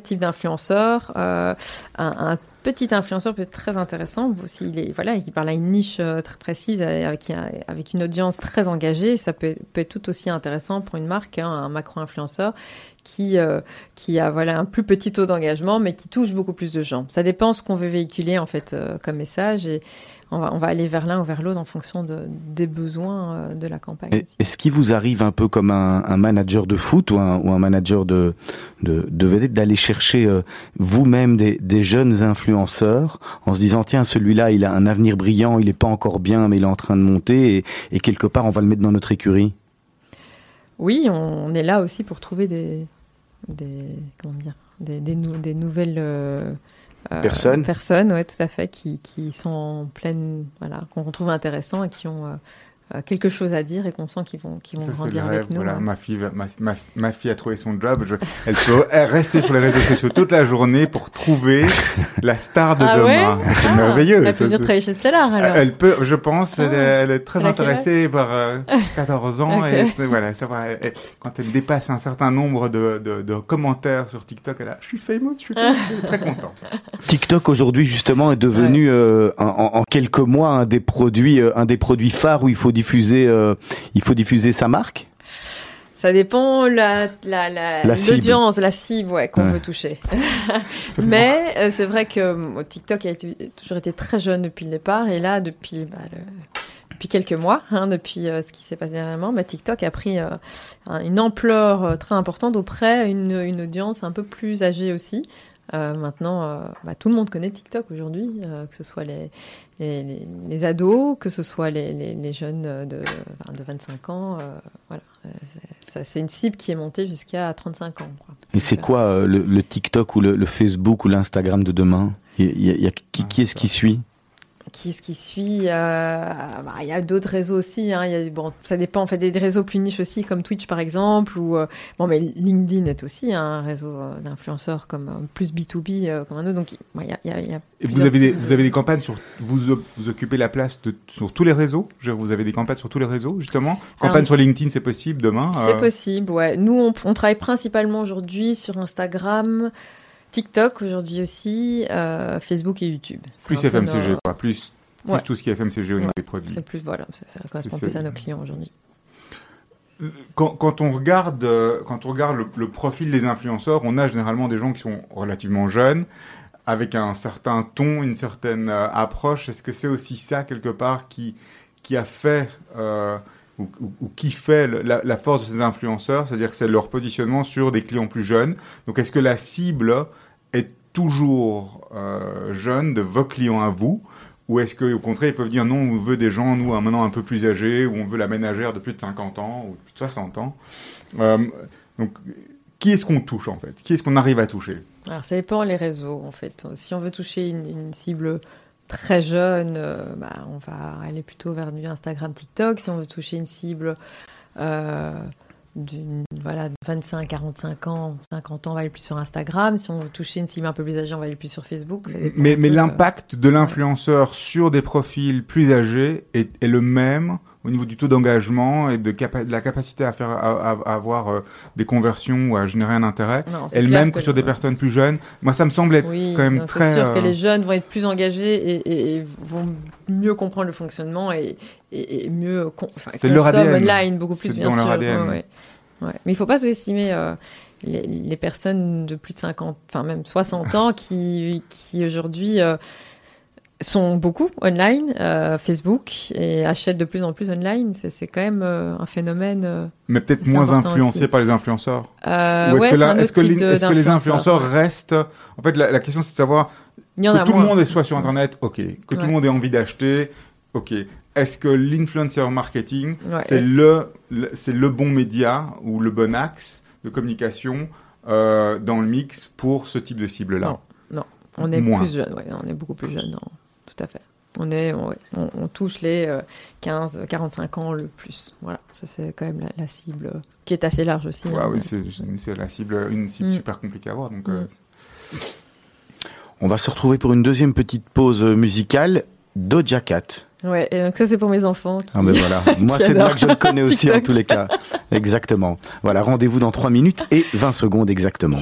types d'influenceurs. Un, petit influenceur peut être très intéressant. Est, voilà, il parle à une niche très précise avec, avec une audience très engagée, ça peut, peut être tout aussi intéressant pour une marque, hein, un macro-influenceur qui, euh, qui a voilà, un plus petit taux d'engagement, mais qui touche beaucoup plus de gens. Ça dépend ce qu'on veut véhiculer en fait euh, comme message et on va, on va aller vers l'un ou vers l'autre en fonction de, des besoins euh, de la campagne. Est-ce qu'il vous arrive un peu comme un, un manager de foot ou un, ou un manager de, de, de vedette d'aller chercher vous-même des, des jeunes influenceurs en se disant tiens celui-là il a un avenir brillant, il n'est pas encore bien mais il est en train de monter et, et quelque part on va le mettre dans notre écurie? Oui, on, est là aussi pour trouver des, des, comment dire, des, des, des nouvelles euh, euh, personnes. Personnes, ouais, tout à fait, qui, qui sont en pleine, voilà, qu'on trouve intéressant et qui ont euh, quelque chose à dire et qu'on sent qu'ils vont, qu'ils vont grandir avec nous. Voilà, hein. ma, fille, ma, ma, ma, fille a trouvé son job. Je, elle peut [LAUGHS] rester sur les réseaux sociaux toute la journée pour trouver la star de ah demain. c'est ah, merveilleux. Elle peut venir travailler chez Stellar alors. Elle peut, je pense, elle, ah. est très intéressée par 14 euh, [LAUGHS] ans et, voilà, ça va. quand elle dépasse un certain nombre de, de, de commentaires sur TikTok, elle a, je suis famous, je suis très content. [LAUGHS] TikTok aujourd'hui justement est devenu euh, en, en, quelques mois un des produits, un des produits phares où il faut diffuser, euh, il faut diffuser sa marque ça dépend la l'audience, la, cible, ouais, qu'on veut toucher. [LAUGHS] Mais euh, c'est vrai que TikTok a toujours été très jeune depuis le départ et là depuis bah, depuis quelques mois, hein, depuis euh, ce qui s'est passé dernièrement, bah, TikTok a pris une ampleur très importante auprès d'une une audience un peu plus âgée aussi. maintenant, bah, tout le monde connaît TikTok aujourd'hui, que ce soit les, les, les, ados, que ce soit les, les jeunes de, de 25 ans. Euh, voilà. Euh, c'est une cible qui est montée jusqu'à 35 ans. Quoi. Et c'est quoi euh, le, le, TikTok ou le, le Facebook ou l'Instagram de demain? Il y a, y a, qui, qui est-ce qui suit? Qui ce qui suit euh, bah, Il y a d'autres réseaux aussi. Hein, y a, bon, ça dépend. En fait, des réseaux plus niches aussi, comme Twitch par exemple, ou euh, bon, mais LinkedIn est aussi hein, un réseau euh, d'influenceurs comme plus B2B comme un autre. Donc, il y a, y a, y a Et vous avez des, vous avez des campagnes sur vous vous occupez la place de, sur tous les réseaux? Je, vous avez des campagnes sur tous les réseaux justement? Campagne sur LinkedIn, c'est possible demain. C'est possible. Ouais. Nous, on, on travaille principalement aujourd'hui sur Instagram. TikTok aujourd'hui aussi, euh, Facebook et YouTube. Plus FMCG, pas plus, plus tout ce qui est FMCG au niveau des produits. C'est plus, voilà, ça, correspond plus à nos clients aujourd'hui. Quand, quand, on regarde, euh, quand on regarde le, profil des influenceurs, on a généralement des gens qui sont relativement jeunes, avec un certain ton, une certaine euh, approche. Est-ce que c'est aussi ça, quelque part, qui, qui a fait, euh, ou, ou, qui fait la, la, force de ces influenceurs? C'est-à-dire que c'est leur positionnement sur des clients plus jeunes. Donc est-ce que la cible est toujours euh, jeunes, de vos clients à vous ou est-ce qu'au contraire, ils peuvent dire non, on veut des gens, nous, maintenant un peu plus âgés, ou on veut la ménagère de plus de 50 ans, ou de plus de 60 ans euh, Donc, qui est-ce qu'on touche, en fait? Qui est-ce qu'on arrive à toucher? Alors, ça dépend les réseaux, en fait. Si on veut toucher une, cible très jeune, euh, bah, on va aller plutôt vers du Instagram, TikTok. Si on veut toucher une cible... Euh, d'une voilà 25 45 ans 50 ans on va aller plus sur Instagram. Si on veut toucher une cible un peu plus âgée on va aller plus sur Facebook. Mais, mais l'impact de l'influenceur sur des profils plus âgés est, est, le même au niveau du taux d'engagement et de, de, la capacité à faire à, avoir euh, des conversions ou à générer un intérêt. Est le même que, sur des personnes plus jeunes. Moi ça me semble être quand même non, très c'est sûr que euh, les jeunes vont être plus engagés et, et, vont mieux comprendre le fonctionnement et, et, mieux c'est leur ADN online beaucoup plus bien dans sûr. Leur ADN. Ouais, Ouais. Mais il faut pas sous-estimer euh, les, les, personnes de plus de 50, enfin même 60 ans qui, qui aujourd'hui sont beaucoup online, euh, Facebook, et achètent de plus en plus online. C'est quand même euh, un phénomène. Euh, Mais peut-être moins influencé aussi. par les influenceurs. Ou est-ce ouais, que, est -ce que, les, type de- est-ce que les influenceurs ouais. restent En fait, la, la question c'est de savoir Il y en que tout moins. le monde est soit sur Internet, ok. Que tout le monde ait envie d'acheter, ok. Est-ce que l'influencer marketing, c'est le, le- c'est le bon média ou le bon axe de communication dans le mix pour ce type de cible-là? Non. On est Moins. plus jeune, on est beaucoup plus jeune, non, tout à fait. On, est, on, ouais, on, on touche les euh, 15, 45 ans le plus. Voilà, ça c'est quand même la, la cible euh, qui est assez large aussi. Ouais, hein, oui, mais- c'est la cible, une cible Mm. super compliquée à avoir. Donc, euh, Mm. On va se retrouver pour une deuxième petite pause musicale. Doja Cat. Ouais, et donc ça c'est pour mes enfants. Qui... Ah ben voilà, [LAUGHS] moi c'est de là adore que je le connais aussi en tous les cas. Exactement. Voilà, rendez-vous dans 3 minutes et 20 secondes exactement.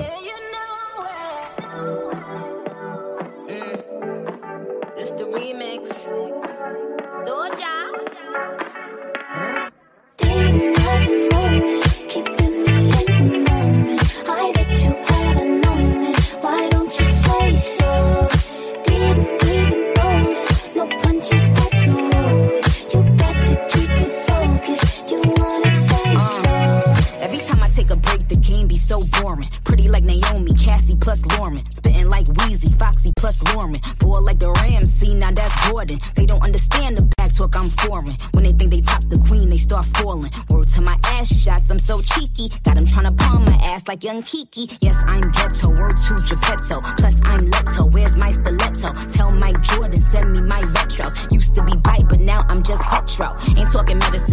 Plus Lorman. Spitting like Wheezy, Foxy plus Lorman. Boy like the Ramsey, now that's Jordan. They don't understand the back talk, I'm foreign. When they think they top the queen, they start falling. Word to my ass shots, I'm so cheeky. Got him tryna palm my ass like young Kiki. Yes, I'm ghetto, word to Geppetto. Plus, I'm Leto, where's my stiletto? Tell Mike Jordan, send me my retros. Used to be bite, but now I'm just hetero. Ain't talking medicine,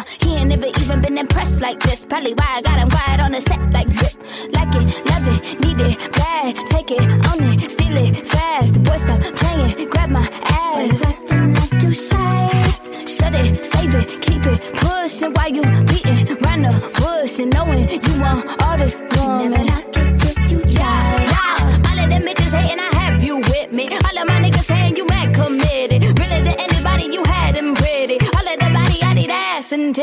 like this. Probably why I got him quiet on the set like zip. Like it, love it, need it, bad. Take it, own it, steal it, fast. The boy stop playing, grab my ass. acting like you shy. Shut it, save it, keep it pushing while you beating round the bush and knowing you want all this woman.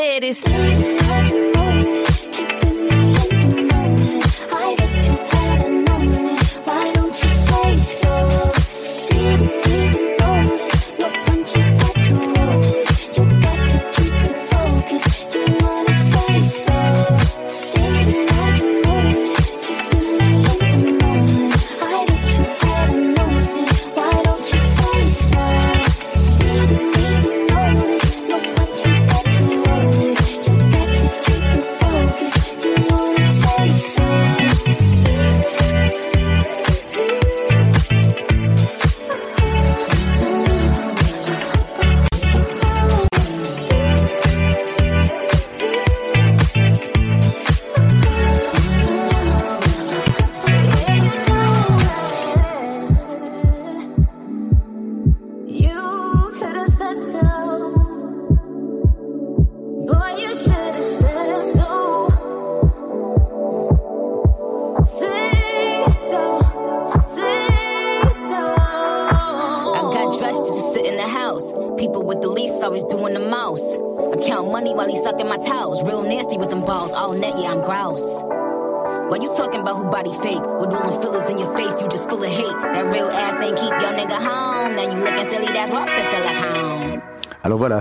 It is.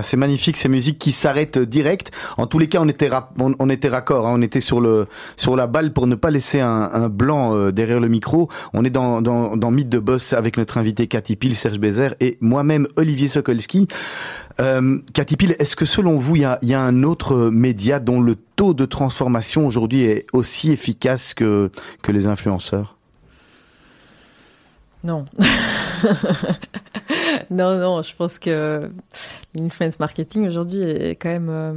C'est magnifique ces musiques qui s'arrêtent direct. En tous les cas, on était on, on, était raccord, hein, on était sur le sur la balle pour ne pas laisser un, blanc euh, derrière le micro. On est dans dans, dans Mythe de Boss avec notre invité Cathy Pil, Serge Bézère et moi-même Olivier Sokolski. Euh, Cathy est-ce que selon vous, il y a, y a un autre média dont le taux de transformation aujourd'hui est aussi efficace que que les influenceurs? Non. [LAUGHS] non, non, je pense que l'influence marketing aujourd'hui est quand même. Euh...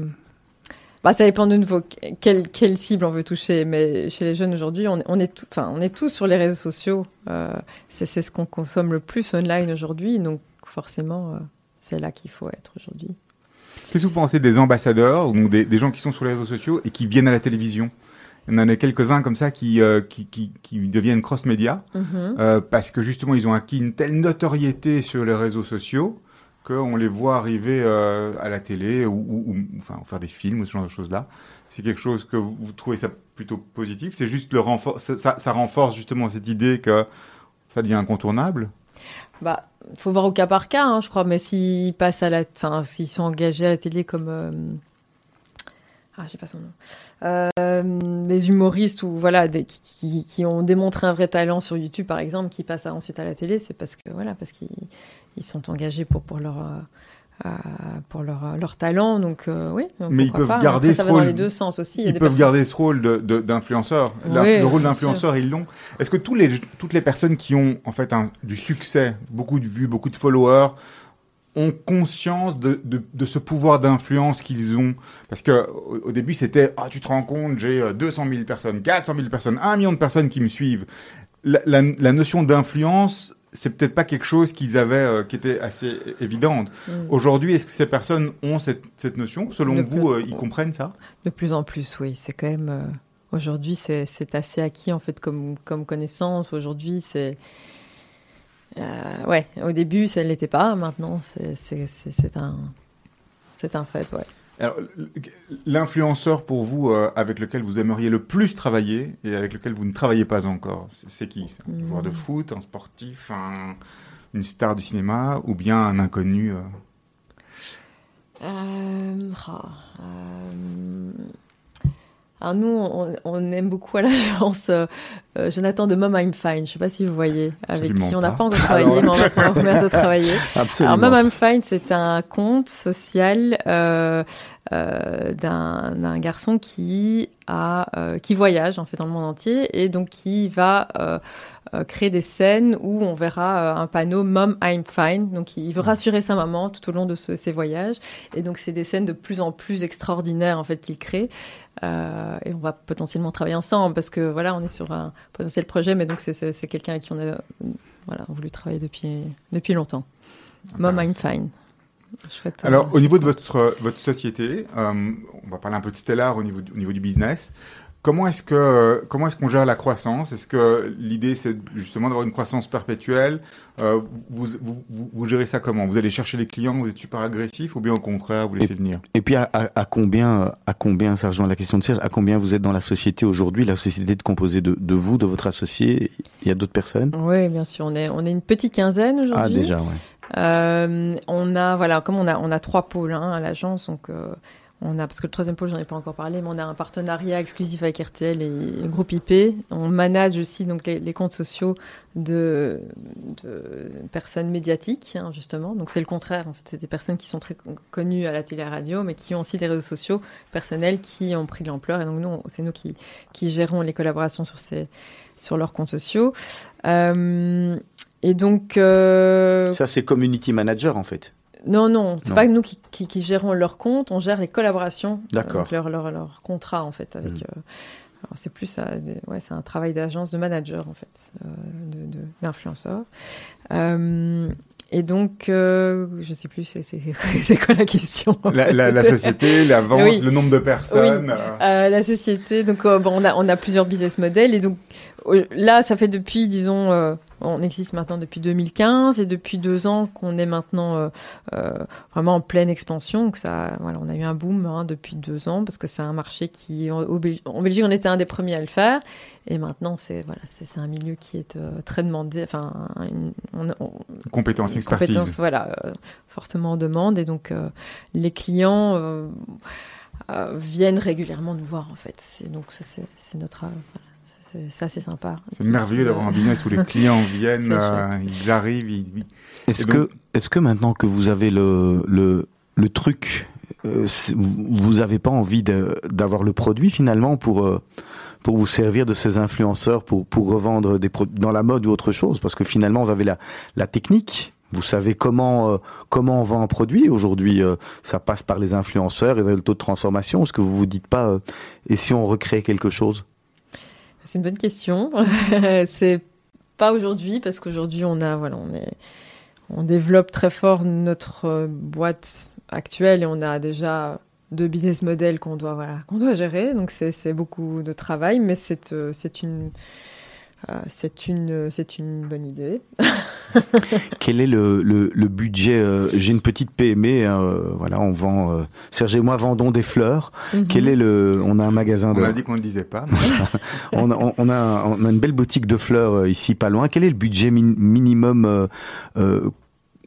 Bah, ça dépend de nouveau quelle, quelle cible on veut toucher, mais chez les jeunes aujourd'hui, on, est on est tous sur les réseaux sociaux. Euh, c'est ce qu'on consomme le plus online aujourd'hui, donc forcément, euh, c'est là qu'il faut être aujourd'hui. Qu'est-ce que vous pensez des ambassadeurs ou des, des gens qui sont sur les réseaux sociaux et qui viennent à la télévision? Il y en a quelques-uns comme ça qui, euh, qui, qui, qui, deviennent cross-média mm -hmm. euh, parce que justement ils ont acquis une telle notoriété sur les réseaux sociaux qu'on les voit arriver euh, à la télé ou, ou, ou, enfin faire des films ou ce genre de choses-là. C'est quelque chose que vous, vous, trouvez ça plutôt positif. C'est juste le renfort, ça, ça, renforce justement cette idée que ça devient incontournable. Bah, faut voir au cas par cas, hein, je crois. Mais s'ils passent à la, s'ils sont engagés à la télé comme ah, j'ai pas son nom. Euh, les humoristes ou voilà des, qui, qui, ont démontré un vrai talent sur YouTube par exemple, qui passent ensuite à la télé, c'est parce que voilà parce qu'ils ils sont engagés pour pour leur euh, pour leur, leur talent donc euh, oui mais ils peuvent pas. garder Après, ce ça va dans les deux sens aussi ils peuvent personnes... garder ce rôle d'influenceur de, de, oui, le rôle d'influenceur ils l'ont est-ce que tous les toutes les personnes qui ont en fait un, du succès beaucoup de vues beaucoup de followers ont conscience de, de, de ce pouvoir d'influence qu'ils ont. Parce que au, au début, c'était ah tu te rends compte, j'ai 200 000 personnes, 400 000 personnes, 1 million de personnes qui me suivent. La, la, la notion d'influence, c'est peut-être pas quelque chose qu'ils avaient euh, qui était assez évidente. Mm. Aujourd'hui, est-ce que ces personnes ont cette, cette notion Selon de vous, euh, ils comprennent ça? De plus en plus, oui. C'est quand même euh, aujourd'hui, c'est assez acquis en fait comme comme connaissance. Aujourd'hui, c'est euh, ouais, au début, ça ne l'était pas. Maintenant, c'est un, un fait, ouais. Alors, l'influenceur pour vous euh, avec lequel vous aimeriez le plus travailler et avec lequel vous ne travaillez pas encore, c'est qui? Un mmh. joueur de foot, un sportif, un, une star du cinéma ou bien un inconnu euh... Euh, oh, alors nous, on, on, aime beaucoup à l'agence euh, Jonathan de Mom I'm Fine. Je sais pas si vous voyez, avec Absolument qui on n'a pas encore travaillé, mais on va [LAUGHS] bientôt travailler. Absolument. Alors Mom I'm Fine, c'est un compte social euh, euh, d'un garçon qui a euh, qui voyage en fait dans le monde entier et donc qui va euh, créer des scènes où on verra un panneau Mom I'm fine. Donc il veut rassurer sa maman tout au long de ce, ses voyages et donc c'est des scènes de plus en plus extraordinaires en fait qu'il crée. Euh, et on va potentiellement travailler ensemble parce que voilà, on est sur un potentiel projet, mais donc c'est quelqu'un avec qui on a voilà, voulu travailler depuis, depuis longtemps. Mom, I'm fine. Chouette, Alors, euh, au niveau de votre, votre société, euh, on va parler un peu de Stellar au niveau, au niveau du business. Comment est-ce que comment est-ce qu'on gère la croissance? Est-ce que l'idée c'est justement d'avoir une croissance perpétuelle? Euh, vous, vous, vous, vous, gérez ça comment? Vous allez chercher les clients, vous êtes super agressif ou bien au contraire vous laissez et, venir? Et puis à, à, à, combien à combien ça rejoint la question de Serge À combien vous êtes dans la société aujourd'hui? La société est composée de, de vous, de votre associé Il y a d'autres personnes? Oui, bien sûr. On est on est une petite quinzaine aujourd'hui. Ah déjà, ouais. Euh, on a voilà comme on a on a trois pôles hein, à l'agence donc. Euh, on a, parce que le troisième pôle, j'en ai pas encore parlé, mais on a un partenariat exclusif avec RTL et le groupe IP. On manage aussi donc les, comptes sociaux de, personnes médiatiques, hein, justement. Donc c'est le contraire, en fait, c'est des personnes qui sont très connues à la télé radio, mais qui ont aussi des réseaux sociaux personnels qui ont pris de l'ampleur. Et donc nous, c'est nous qui, qui gérons les collaborations sur ces, sur leurs comptes sociaux. Euh, et donc euh... ça, c'est community manager en fait. Non, non, c'est pas nous qui, qui, qui, gérons leur compte, on gère les collaborations, D'accord. leur, leur, leur contrat en fait avec. Mmh. Euh, c'est plus ouais, c'est un travail d'agence de manager en fait, euh, d'influenceur. Euh, et donc, euh, je sais plus, c'est [LAUGHS] quoi la question la, la, la, société, la [LAUGHS] vente, oui. le nombre de personnes. Oui. Euh, la société, donc bon, on a, on a plusieurs business models et donc là, ça fait depuis, disons on existe maintenant depuis 2015 et depuis deux ans qu'on est maintenant euh, euh, vraiment en pleine expansion. Que ça, voilà, on a eu un boom hein, depuis deux ans parce que c'est un marché qui, en, Belgique, on était un des premiers à le faire et maintenant c'est voilà, c'est un milieu qui est euh, très demandé. Enfin, une, compétence, expertise. Compétence, voilà, fortement en demande et donc les clients viennent régulièrement nous voir en fait. Donc c'est notre ça c'est sympa. C'est merveilleux d'avoir un business où les [LAUGHS] clients viennent, euh, ils arrivent. Ils... Est-ce que, est-ce que maintenant que vous avez le le, le truc, euh, vous n'avez pas envie d'avoir le produit finalement pour euh, pour vous servir de ces influenceurs pour pour revendre des dans la mode ou autre chose? Parce que finalement vous avez la la technique. Vous savez comment comment on vend un produit aujourd'hui. ça passe par les influenceurs et le taux de transformation. Est-ce que vous vous dites pas et si on recrée quelque chose? C'est une bonne question. [LAUGHS] c'est pas aujourd'hui parce qu'aujourd'hui on a voilà on est on développe très fort notre euh, boîte actuelle et on a déjà deux business models qu'on doit voilà qu'on doit gérer donc c'est beaucoup de travail mais c'est euh, c'est une euh, c'est une, c'est une bonne idée. [LAUGHS] Quel est le, le, budget euh, J'ai une petite PME, hein, euh, voilà, on vend. Serge et moi vendons des fleurs. Mhm. Quel est le On a un magasin. De... On a dit qu'on ne le disait pas. [LAUGHS] on, a, on, a, on, a, une belle boutique de fleurs ici, pas loin. Quel est le budget minimum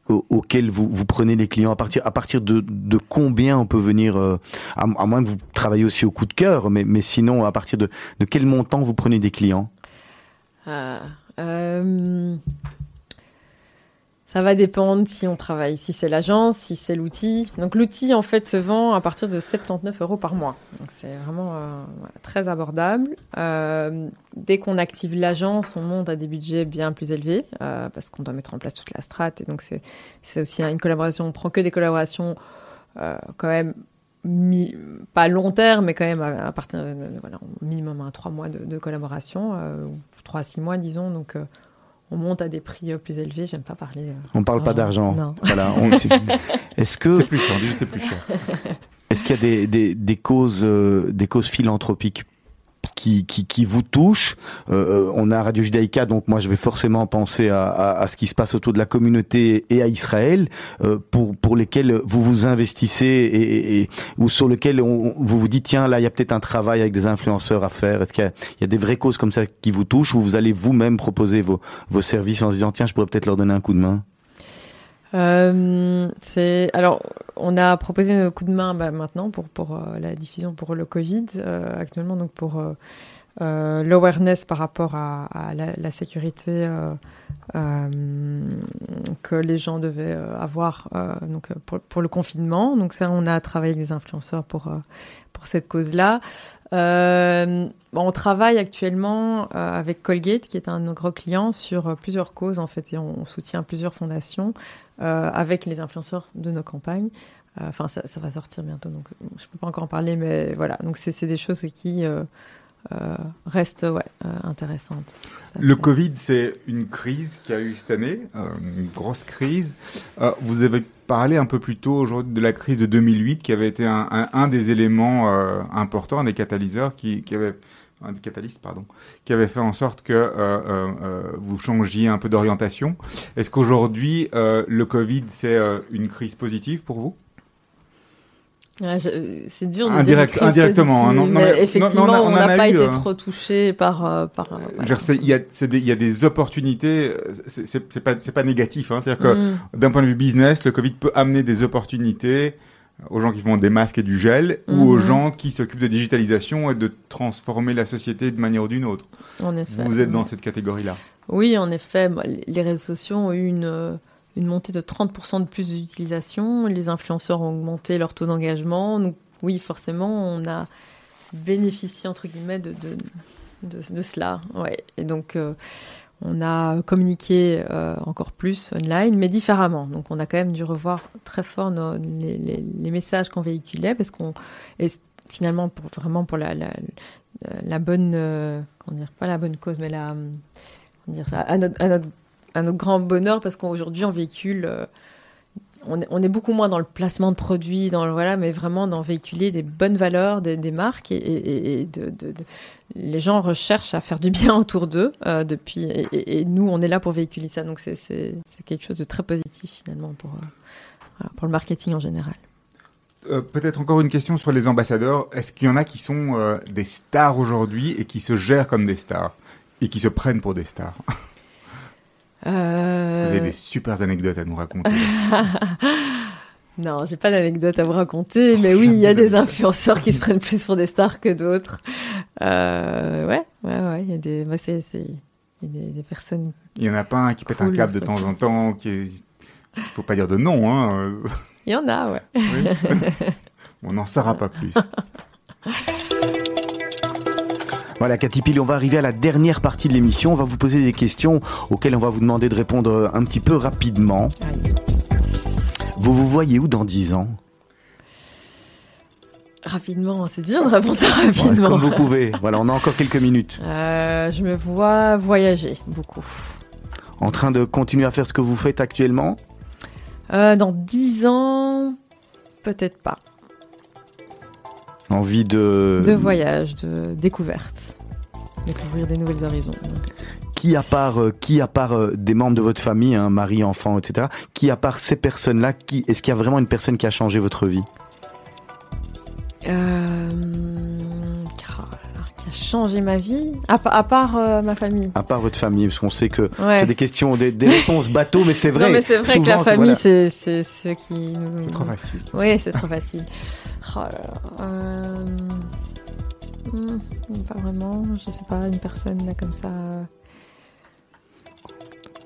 auquel vous, vous prenez des clients? À partir à partir de, de combien on peut venir à, moins que vous travaillez aussi au coup de cœur mais mais sinon à partir de, de quel montant vous prenez des clients? Ah, euh, ça va dépendre si on travaille, si c'est l'agence, si c'est l'outil. Donc l'outil en fait se vend à partir de 79 euros par mois. Donc c'est vraiment euh, très abordable. Euh, dès qu'on active l'agence, on monte à des budgets bien plus élevés parce qu'on doit mettre en place toute la strate et donc c'est aussi une collaboration. On prend que des collaborations quand même pas long terme, mais quand même à, partir, voilà, minimum à trois mois de, collaboration, euh, trois à six mois, disons. Donc, euh, on monte à des prix euh, plus élevés. J'aime pas parler. on parle pas d'argent. [LAUGHS] Voilà. [LAUGHS] Est-ce que c'est plus cher c'est plus cher. Est-ce qu'il y a des, des, des causes, des causes philanthropiques qui, qui, qui vous touche. Euh, euh, on a Radio Judaïka, donc moi je vais forcément penser à, à, à, ce qui se passe autour de la communauté et à Israël, euh, pour, pour lesquels vous vous investissez et, et ou sur lesquels on, vous vous dites tiens là il y a peut-être un travail avec des influenceurs à faire. Est-ce qu'il y, y, a des vraies causes comme ça qui vous touchent ou vous allez vous-même proposer vos, vos services en se disant tiens je pourrais peut-être leur donner un coup de main? Euh, c'est alors on a proposé un coup de main bah, maintenant pour pour euh, la diffusion pour le Covid euh, actuellement donc pour l'awareness par rapport à, la, sécurité que les gens devaient avoir donc pour, le confinement donc ça on a travaillé avec des influenceurs pour pour cette cause-là. Euh, on travaille actuellement avec Colgate, qui est un de nos gros clients, sur plusieurs causes en fait, et on soutient plusieurs fondations. Euh, avec les influenceurs de nos campagnes. Euh, enfin, ça, ça, va sortir bientôt, donc je peux pas encore en parler, mais voilà. Donc c'est des choses qui euh, restent ouais, intéressantes. Le Covid, c'est une crise qui a eu cette année, une grosse crise. vous avez parlé un peu plus tôt aujourd'hui de la crise de 2008, qui avait été un, un, un des éléments importants, un des catalyseurs qui, qui avait un catalyste, pardon, qui avait fait en sorte que euh, euh, euh, vous changiez un peu d'orientation. Est-ce qu'aujourd'hui, le Covid, c'est une crise positive pour vous? Ah, c'est dur de Indirect, indirectement. Hein, non, non, mais effectivement, on n'a pas été trop touché par. par Il y, a, y a des opportunités. C'est pas, pas négatif. Hein, C'est-à-dire que mm. d'un point de vue business, le Covid peut amener des opportunités aux gens qui font des masques et du gel ou aux mhm. gens qui s'occupent de digitalisation et de transformer la société de manière ou d'une autre. En effet. Vous êtes dans cette catégorie-là. Oui, en effet. Les réseaux sociaux ont eu une, une montée de 30% de plus d'utilisation. Les influenceurs ont augmenté leur taux d'engagement. Donc oui, forcément, on a bénéficié, entre guillemets, de, de, de, cela. Ouais. Et donc... Euh, on a communiqué euh, encore plus online, mais différemment. Donc, on a quand même dû revoir très fort les, messages qu'on véhiculait, parce qu'on et finalement vraiment pour la, bonne, euh, dire, pas la bonne cause, mais la, dire, à, notre, à, notre, grand bonheur, parce qu'aujourd'hui on véhicule. On est, on est beaucoup moins dans le placement de produits, dans le, voilà, mais vraiment dans véhiculer des bonnes valeurs des, des marques et, et, et de, de, de, les gens recherchent à faire du bien [LAUGHS] autour d'eux euh, depuis et, et, nous on est là pour véhiculer ça donc c'est quelque chose de très positif finalement pour euh, voilà, pour le marketing en général. Euh, Peut-être encore une question sur les ambassadeurs. Est-ce qu'il y en a qui sont euh, des stars aujourd'hui et qui se gèrent comme des stars et qui se prennent pour des stars? Euh... Avez des super anecdotes à nous raconter [LAUGHS] Non, j'ai pas d'anecdote à vous raconter, mais oui, il y a des influenceurs qui se prennent plus pour des stars que d'autres. Euh, ouais, ouais, ouais, il y a des, bah, c'est, des, des, personnes. Il y en a pas un qui pète un câble de temps en temps, qui est, faut pas dire de nom, hein. Il y en a, ouais. Oui. [LAUGHS] On n'en saura pas plus. [LAUGHS] Voilà, Cathy Pille, on va arriver à la dernière partie de l'émission. On va vous poser des questions auxquelles on va vous demander de répondre un petit peu rapidement. Vous vous voyez où dans 10 ans? Rapidement, c'est dur de répondre rapidement. Comme vous pouvez. Voilà, on a encore quelques minutes. Euh, je me vois voyager beaucoup. En train de continuer à faire ce que vous faites actuellement? Euh, Dans 10 ans, peut-être pas. Envie de... De voyage, de découverte. Découvrir des nouvelles horizons. Qui à part, euh, qui à part euh, des membres de votre famille, hein, mari, enfant, etc., qui à part ces personnes-là, qui, est-ce qu'il y a vraiment une personne qui a changé votre vie? Euh, changé ma vie À, à part euh, ma famille À part votre famille, parce qu'on sait que ouais. c'est des questions, des, des réponses bateau, [LAUGHS] mais c'est vrai. Non, mais c'est vrai Souvent, que la famille, c'est voilà. ce qui... C'est trop facile. Oui, c'est trop facile. [LAUGHS] Oh là là. Euh... Hmm, pas vraiment, je sais pas, une personne là comme ça...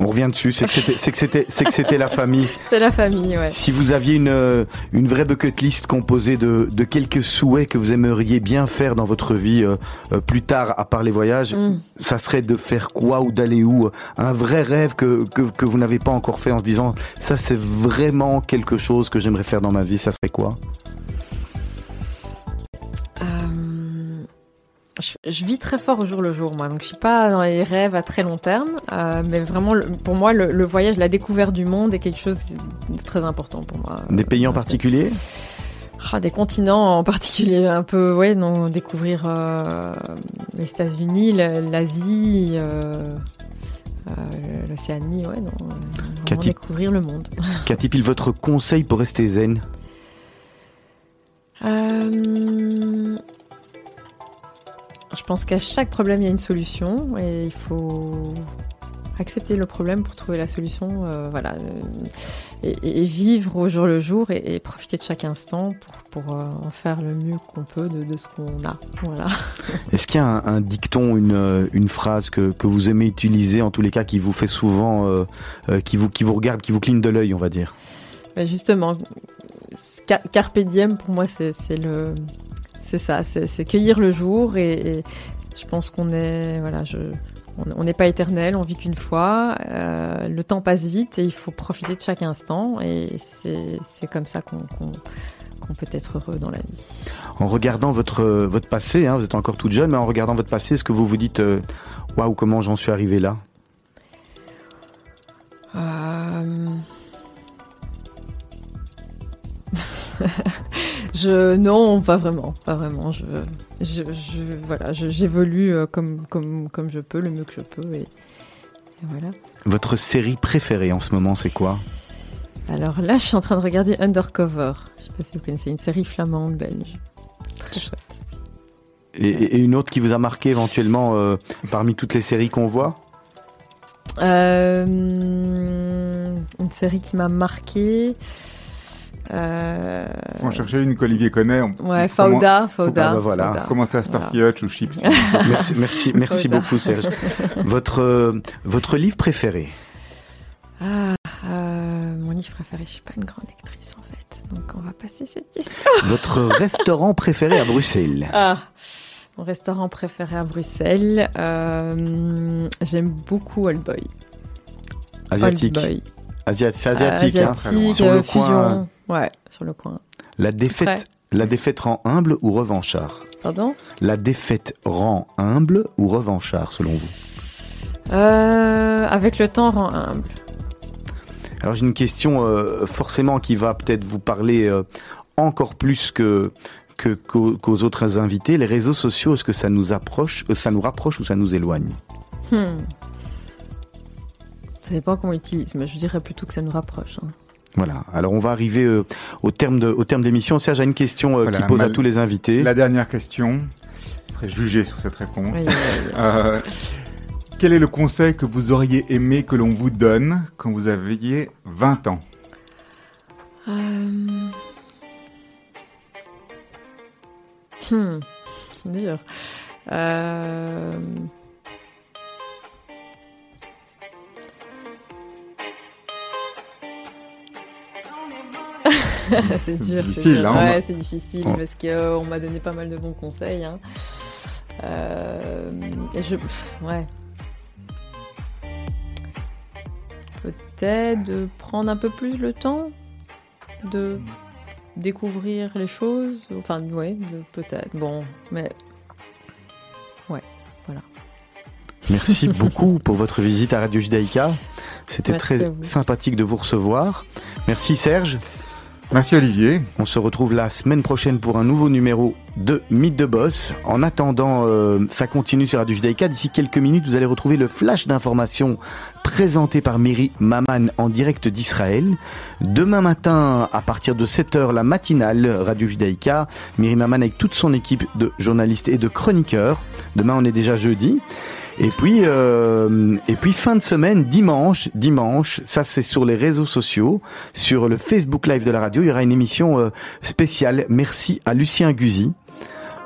On revient dessus, c'est que c'était, c'est que la famille. [LAUGHS] C'est la famille, ouais. Si vous aviez une une vraie bucket list composée de de quelques souhaits que vous aimeriez bien faire dans votre vie euh, euh, plus tard, à part les voyages, mm. ça serait de faire quoi ou d'aller où? Un vrai rêve que que que vous n'avez pas encore fait en se disant ça c'est vraiment quelque chose que j'aimerais faire dans ma vie. Ça serait quoi? Je, je, vis très fort au jour le jour, moi. Donc, je suis pas dans les rêves à très long terme, euh, mais vraiment, le, pour moi, le, le, voyage, la découverte du monde est quelque chose de très important pour moi. Des pays en particulier? Ah, Des continents en particulier, un peu, ouais, non, découvrir euh, les États-Unis, l'Asie. Euh, L'Océanie, ouais, non. Cathy, découvrir le monde. [LAUGHS] Cathy Pile, votre conseil pour rester zen? Euh, je pense qu'à chaque problème, il y a une solution et il faut accepter le problème pour trouver la solution, euh, voilà, et, et, vivre au jour le jour et, et profiter de chaque instant pour, pour euh, en faire le mieux qu'on peut de, de ce qu'on a, voilà. [LAUGHS] Est-ce qu'il y a un, un, dicton, une, une phrase que, que vous aimez utiliser, en tous les cas, qui vous fait souvent, euh, euh qui vous qui vous regarde, qui vous cligne de l'œil, on va dire? Ben Justement, carpe diem pour moi, c'est le c'est ça, c'est cueillir le jour et, et je pense qu'on est, voilà, je, on n'est pas éternel, on vit qu'une fois. Euh, le temps passe vite et il faut profiter de chaque instant et c'est comme ça qu'on qu qu peut être heureux dans la vie. En regardant votre votre passé, hein, vous êtes encore toute jeune, mais en regardant votre passé, est-ce que vous vous dites, waouh, wow, comment j'en suis arrivé là? Euh... [LAUGHS] je non, pas vraiment, pas vraiment. Je, je, je voilà, j'évolue euh, comme comme comme je peux, le mieux que je peux et, et voilà. Votre série préférée en ce moment, c'est quoi? Alors là, je suis en train de regarder Undercover. Je sais pas si vous connaissez une série flamande belge. Très chouette. Et, et une autre qui vous a marqué éventuellement euh, parmi toutes les séries qu'on voit? Euh, Une série qui m'a marqué. Euh... On cherchait une qu'Olivier connaît. On... Ouais, Fauda, Fauda. Ah, bah voilà. Fauda. Commencer à Starsky voilà. Hutch ou Chips. [LAUGHS] merci, merci, merci beaucoup Serge. [LAUGHS] Votre euh, votre livre préféré? Ah, euh, mon livre préféré. Je suis pas une grande actrice en fait, donc on va passer cette question. [LAUGHS] Votre restaurant préféré à Bruxelles? Ah. Mon restaurant préféré à Bruxelles, euh, j'aime beaucoup Old Boy. Asiatique. Old Boy. Asiat c'est asiatique, euh, asiatique hein, sur le fusion. coin. Ouais, sur le coin. La défaite, la défaite rend humble ou revanchard Pardon? La défaite rend humble ou revanchard selon vous? Euh, Avec le temps, rend humble. Alors j'ai une question euh, forcément qui va peut-être vous parler euh, encore plus que qu'aux autres invités. Les réseaux sociaux, est-ce que ça nous approche, ça nous rapproche ou ça nous éloigne? Hmm. Ça dépend comment on utilise, mais je dirais plutôt que ça nous rapproche. hein. Voilà. Alors on va arriver euh, au terme de au terme de l'émission. Serge a une question euh, Voilà, qui pose à tous les invités. La dernière question, je serais jugé sur cette réponse. Euh, quel est le conseil que vous auriez aimé que l'on vous donne quand vous aviez 20 ans? Euh... Hmm. Dur. [LAUGHS] c'est dur. difficile, dur. hein, Ouais, c'est difficile on- parce qu'on m'a donné pas mal de bons conseils. hein. Euh, et je, pff, ouais. Peut-être de prendre un peu plus le temps de découvrir les choses. Enfin, ouais, de- peut-être. Bon, mais Merci [LAUGHS] beaucoup pour votre visite à Radio Judaïka. C'était très sympathique de vous recevoir. Merci Serge. Merci Olivier. On se retrouve la semaine prochaine pour un nouveau numéro de Mythe de Boss. En attendant, euh, ça continue sur Radio Judaïka. D'ici quelques minutes, vous allez retrouver le flash d'information présenté par Miri Maman en direct d'Israël. Demain matin, à partir de 7h, la matinale Radio Judaïka. Miri Maman avec toute son équipe de journalistes et de chroniqueurs. Demain, on est déjà jeudi. Et puis, euh, et puis fin de semaine, dimanche, dimanche, ça c'est sur les réseaux sociaux, sur le Facebook Live de la radio, il y aura une émission euh, spéciale. Merci à Lucien Guzy.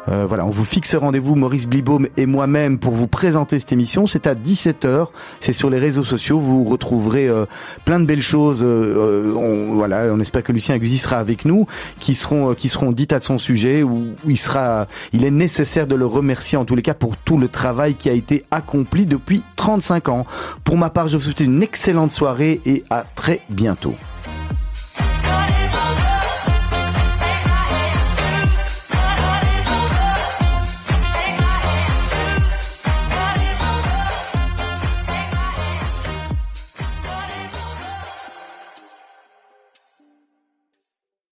Euh, voilà, on vous fixe rendez-vous, Maurice Blibaume et moi-même, pour vous présenter cette émission. C'est à 17h, c'est sur les réseaux sociaux, vous retrouverez euh, plein de belles choses. euh, on, voilà, on espère que Lucien Guzy sera avec nous, qui seront, qui seront dites à son sujet, où il sera, il est nécessaire de le remercier en tous les cas pour tout le travail qui a été accompli depuis 35 ans. Pour ma part, je vous souhaite une excellente soirée et à très bientôt.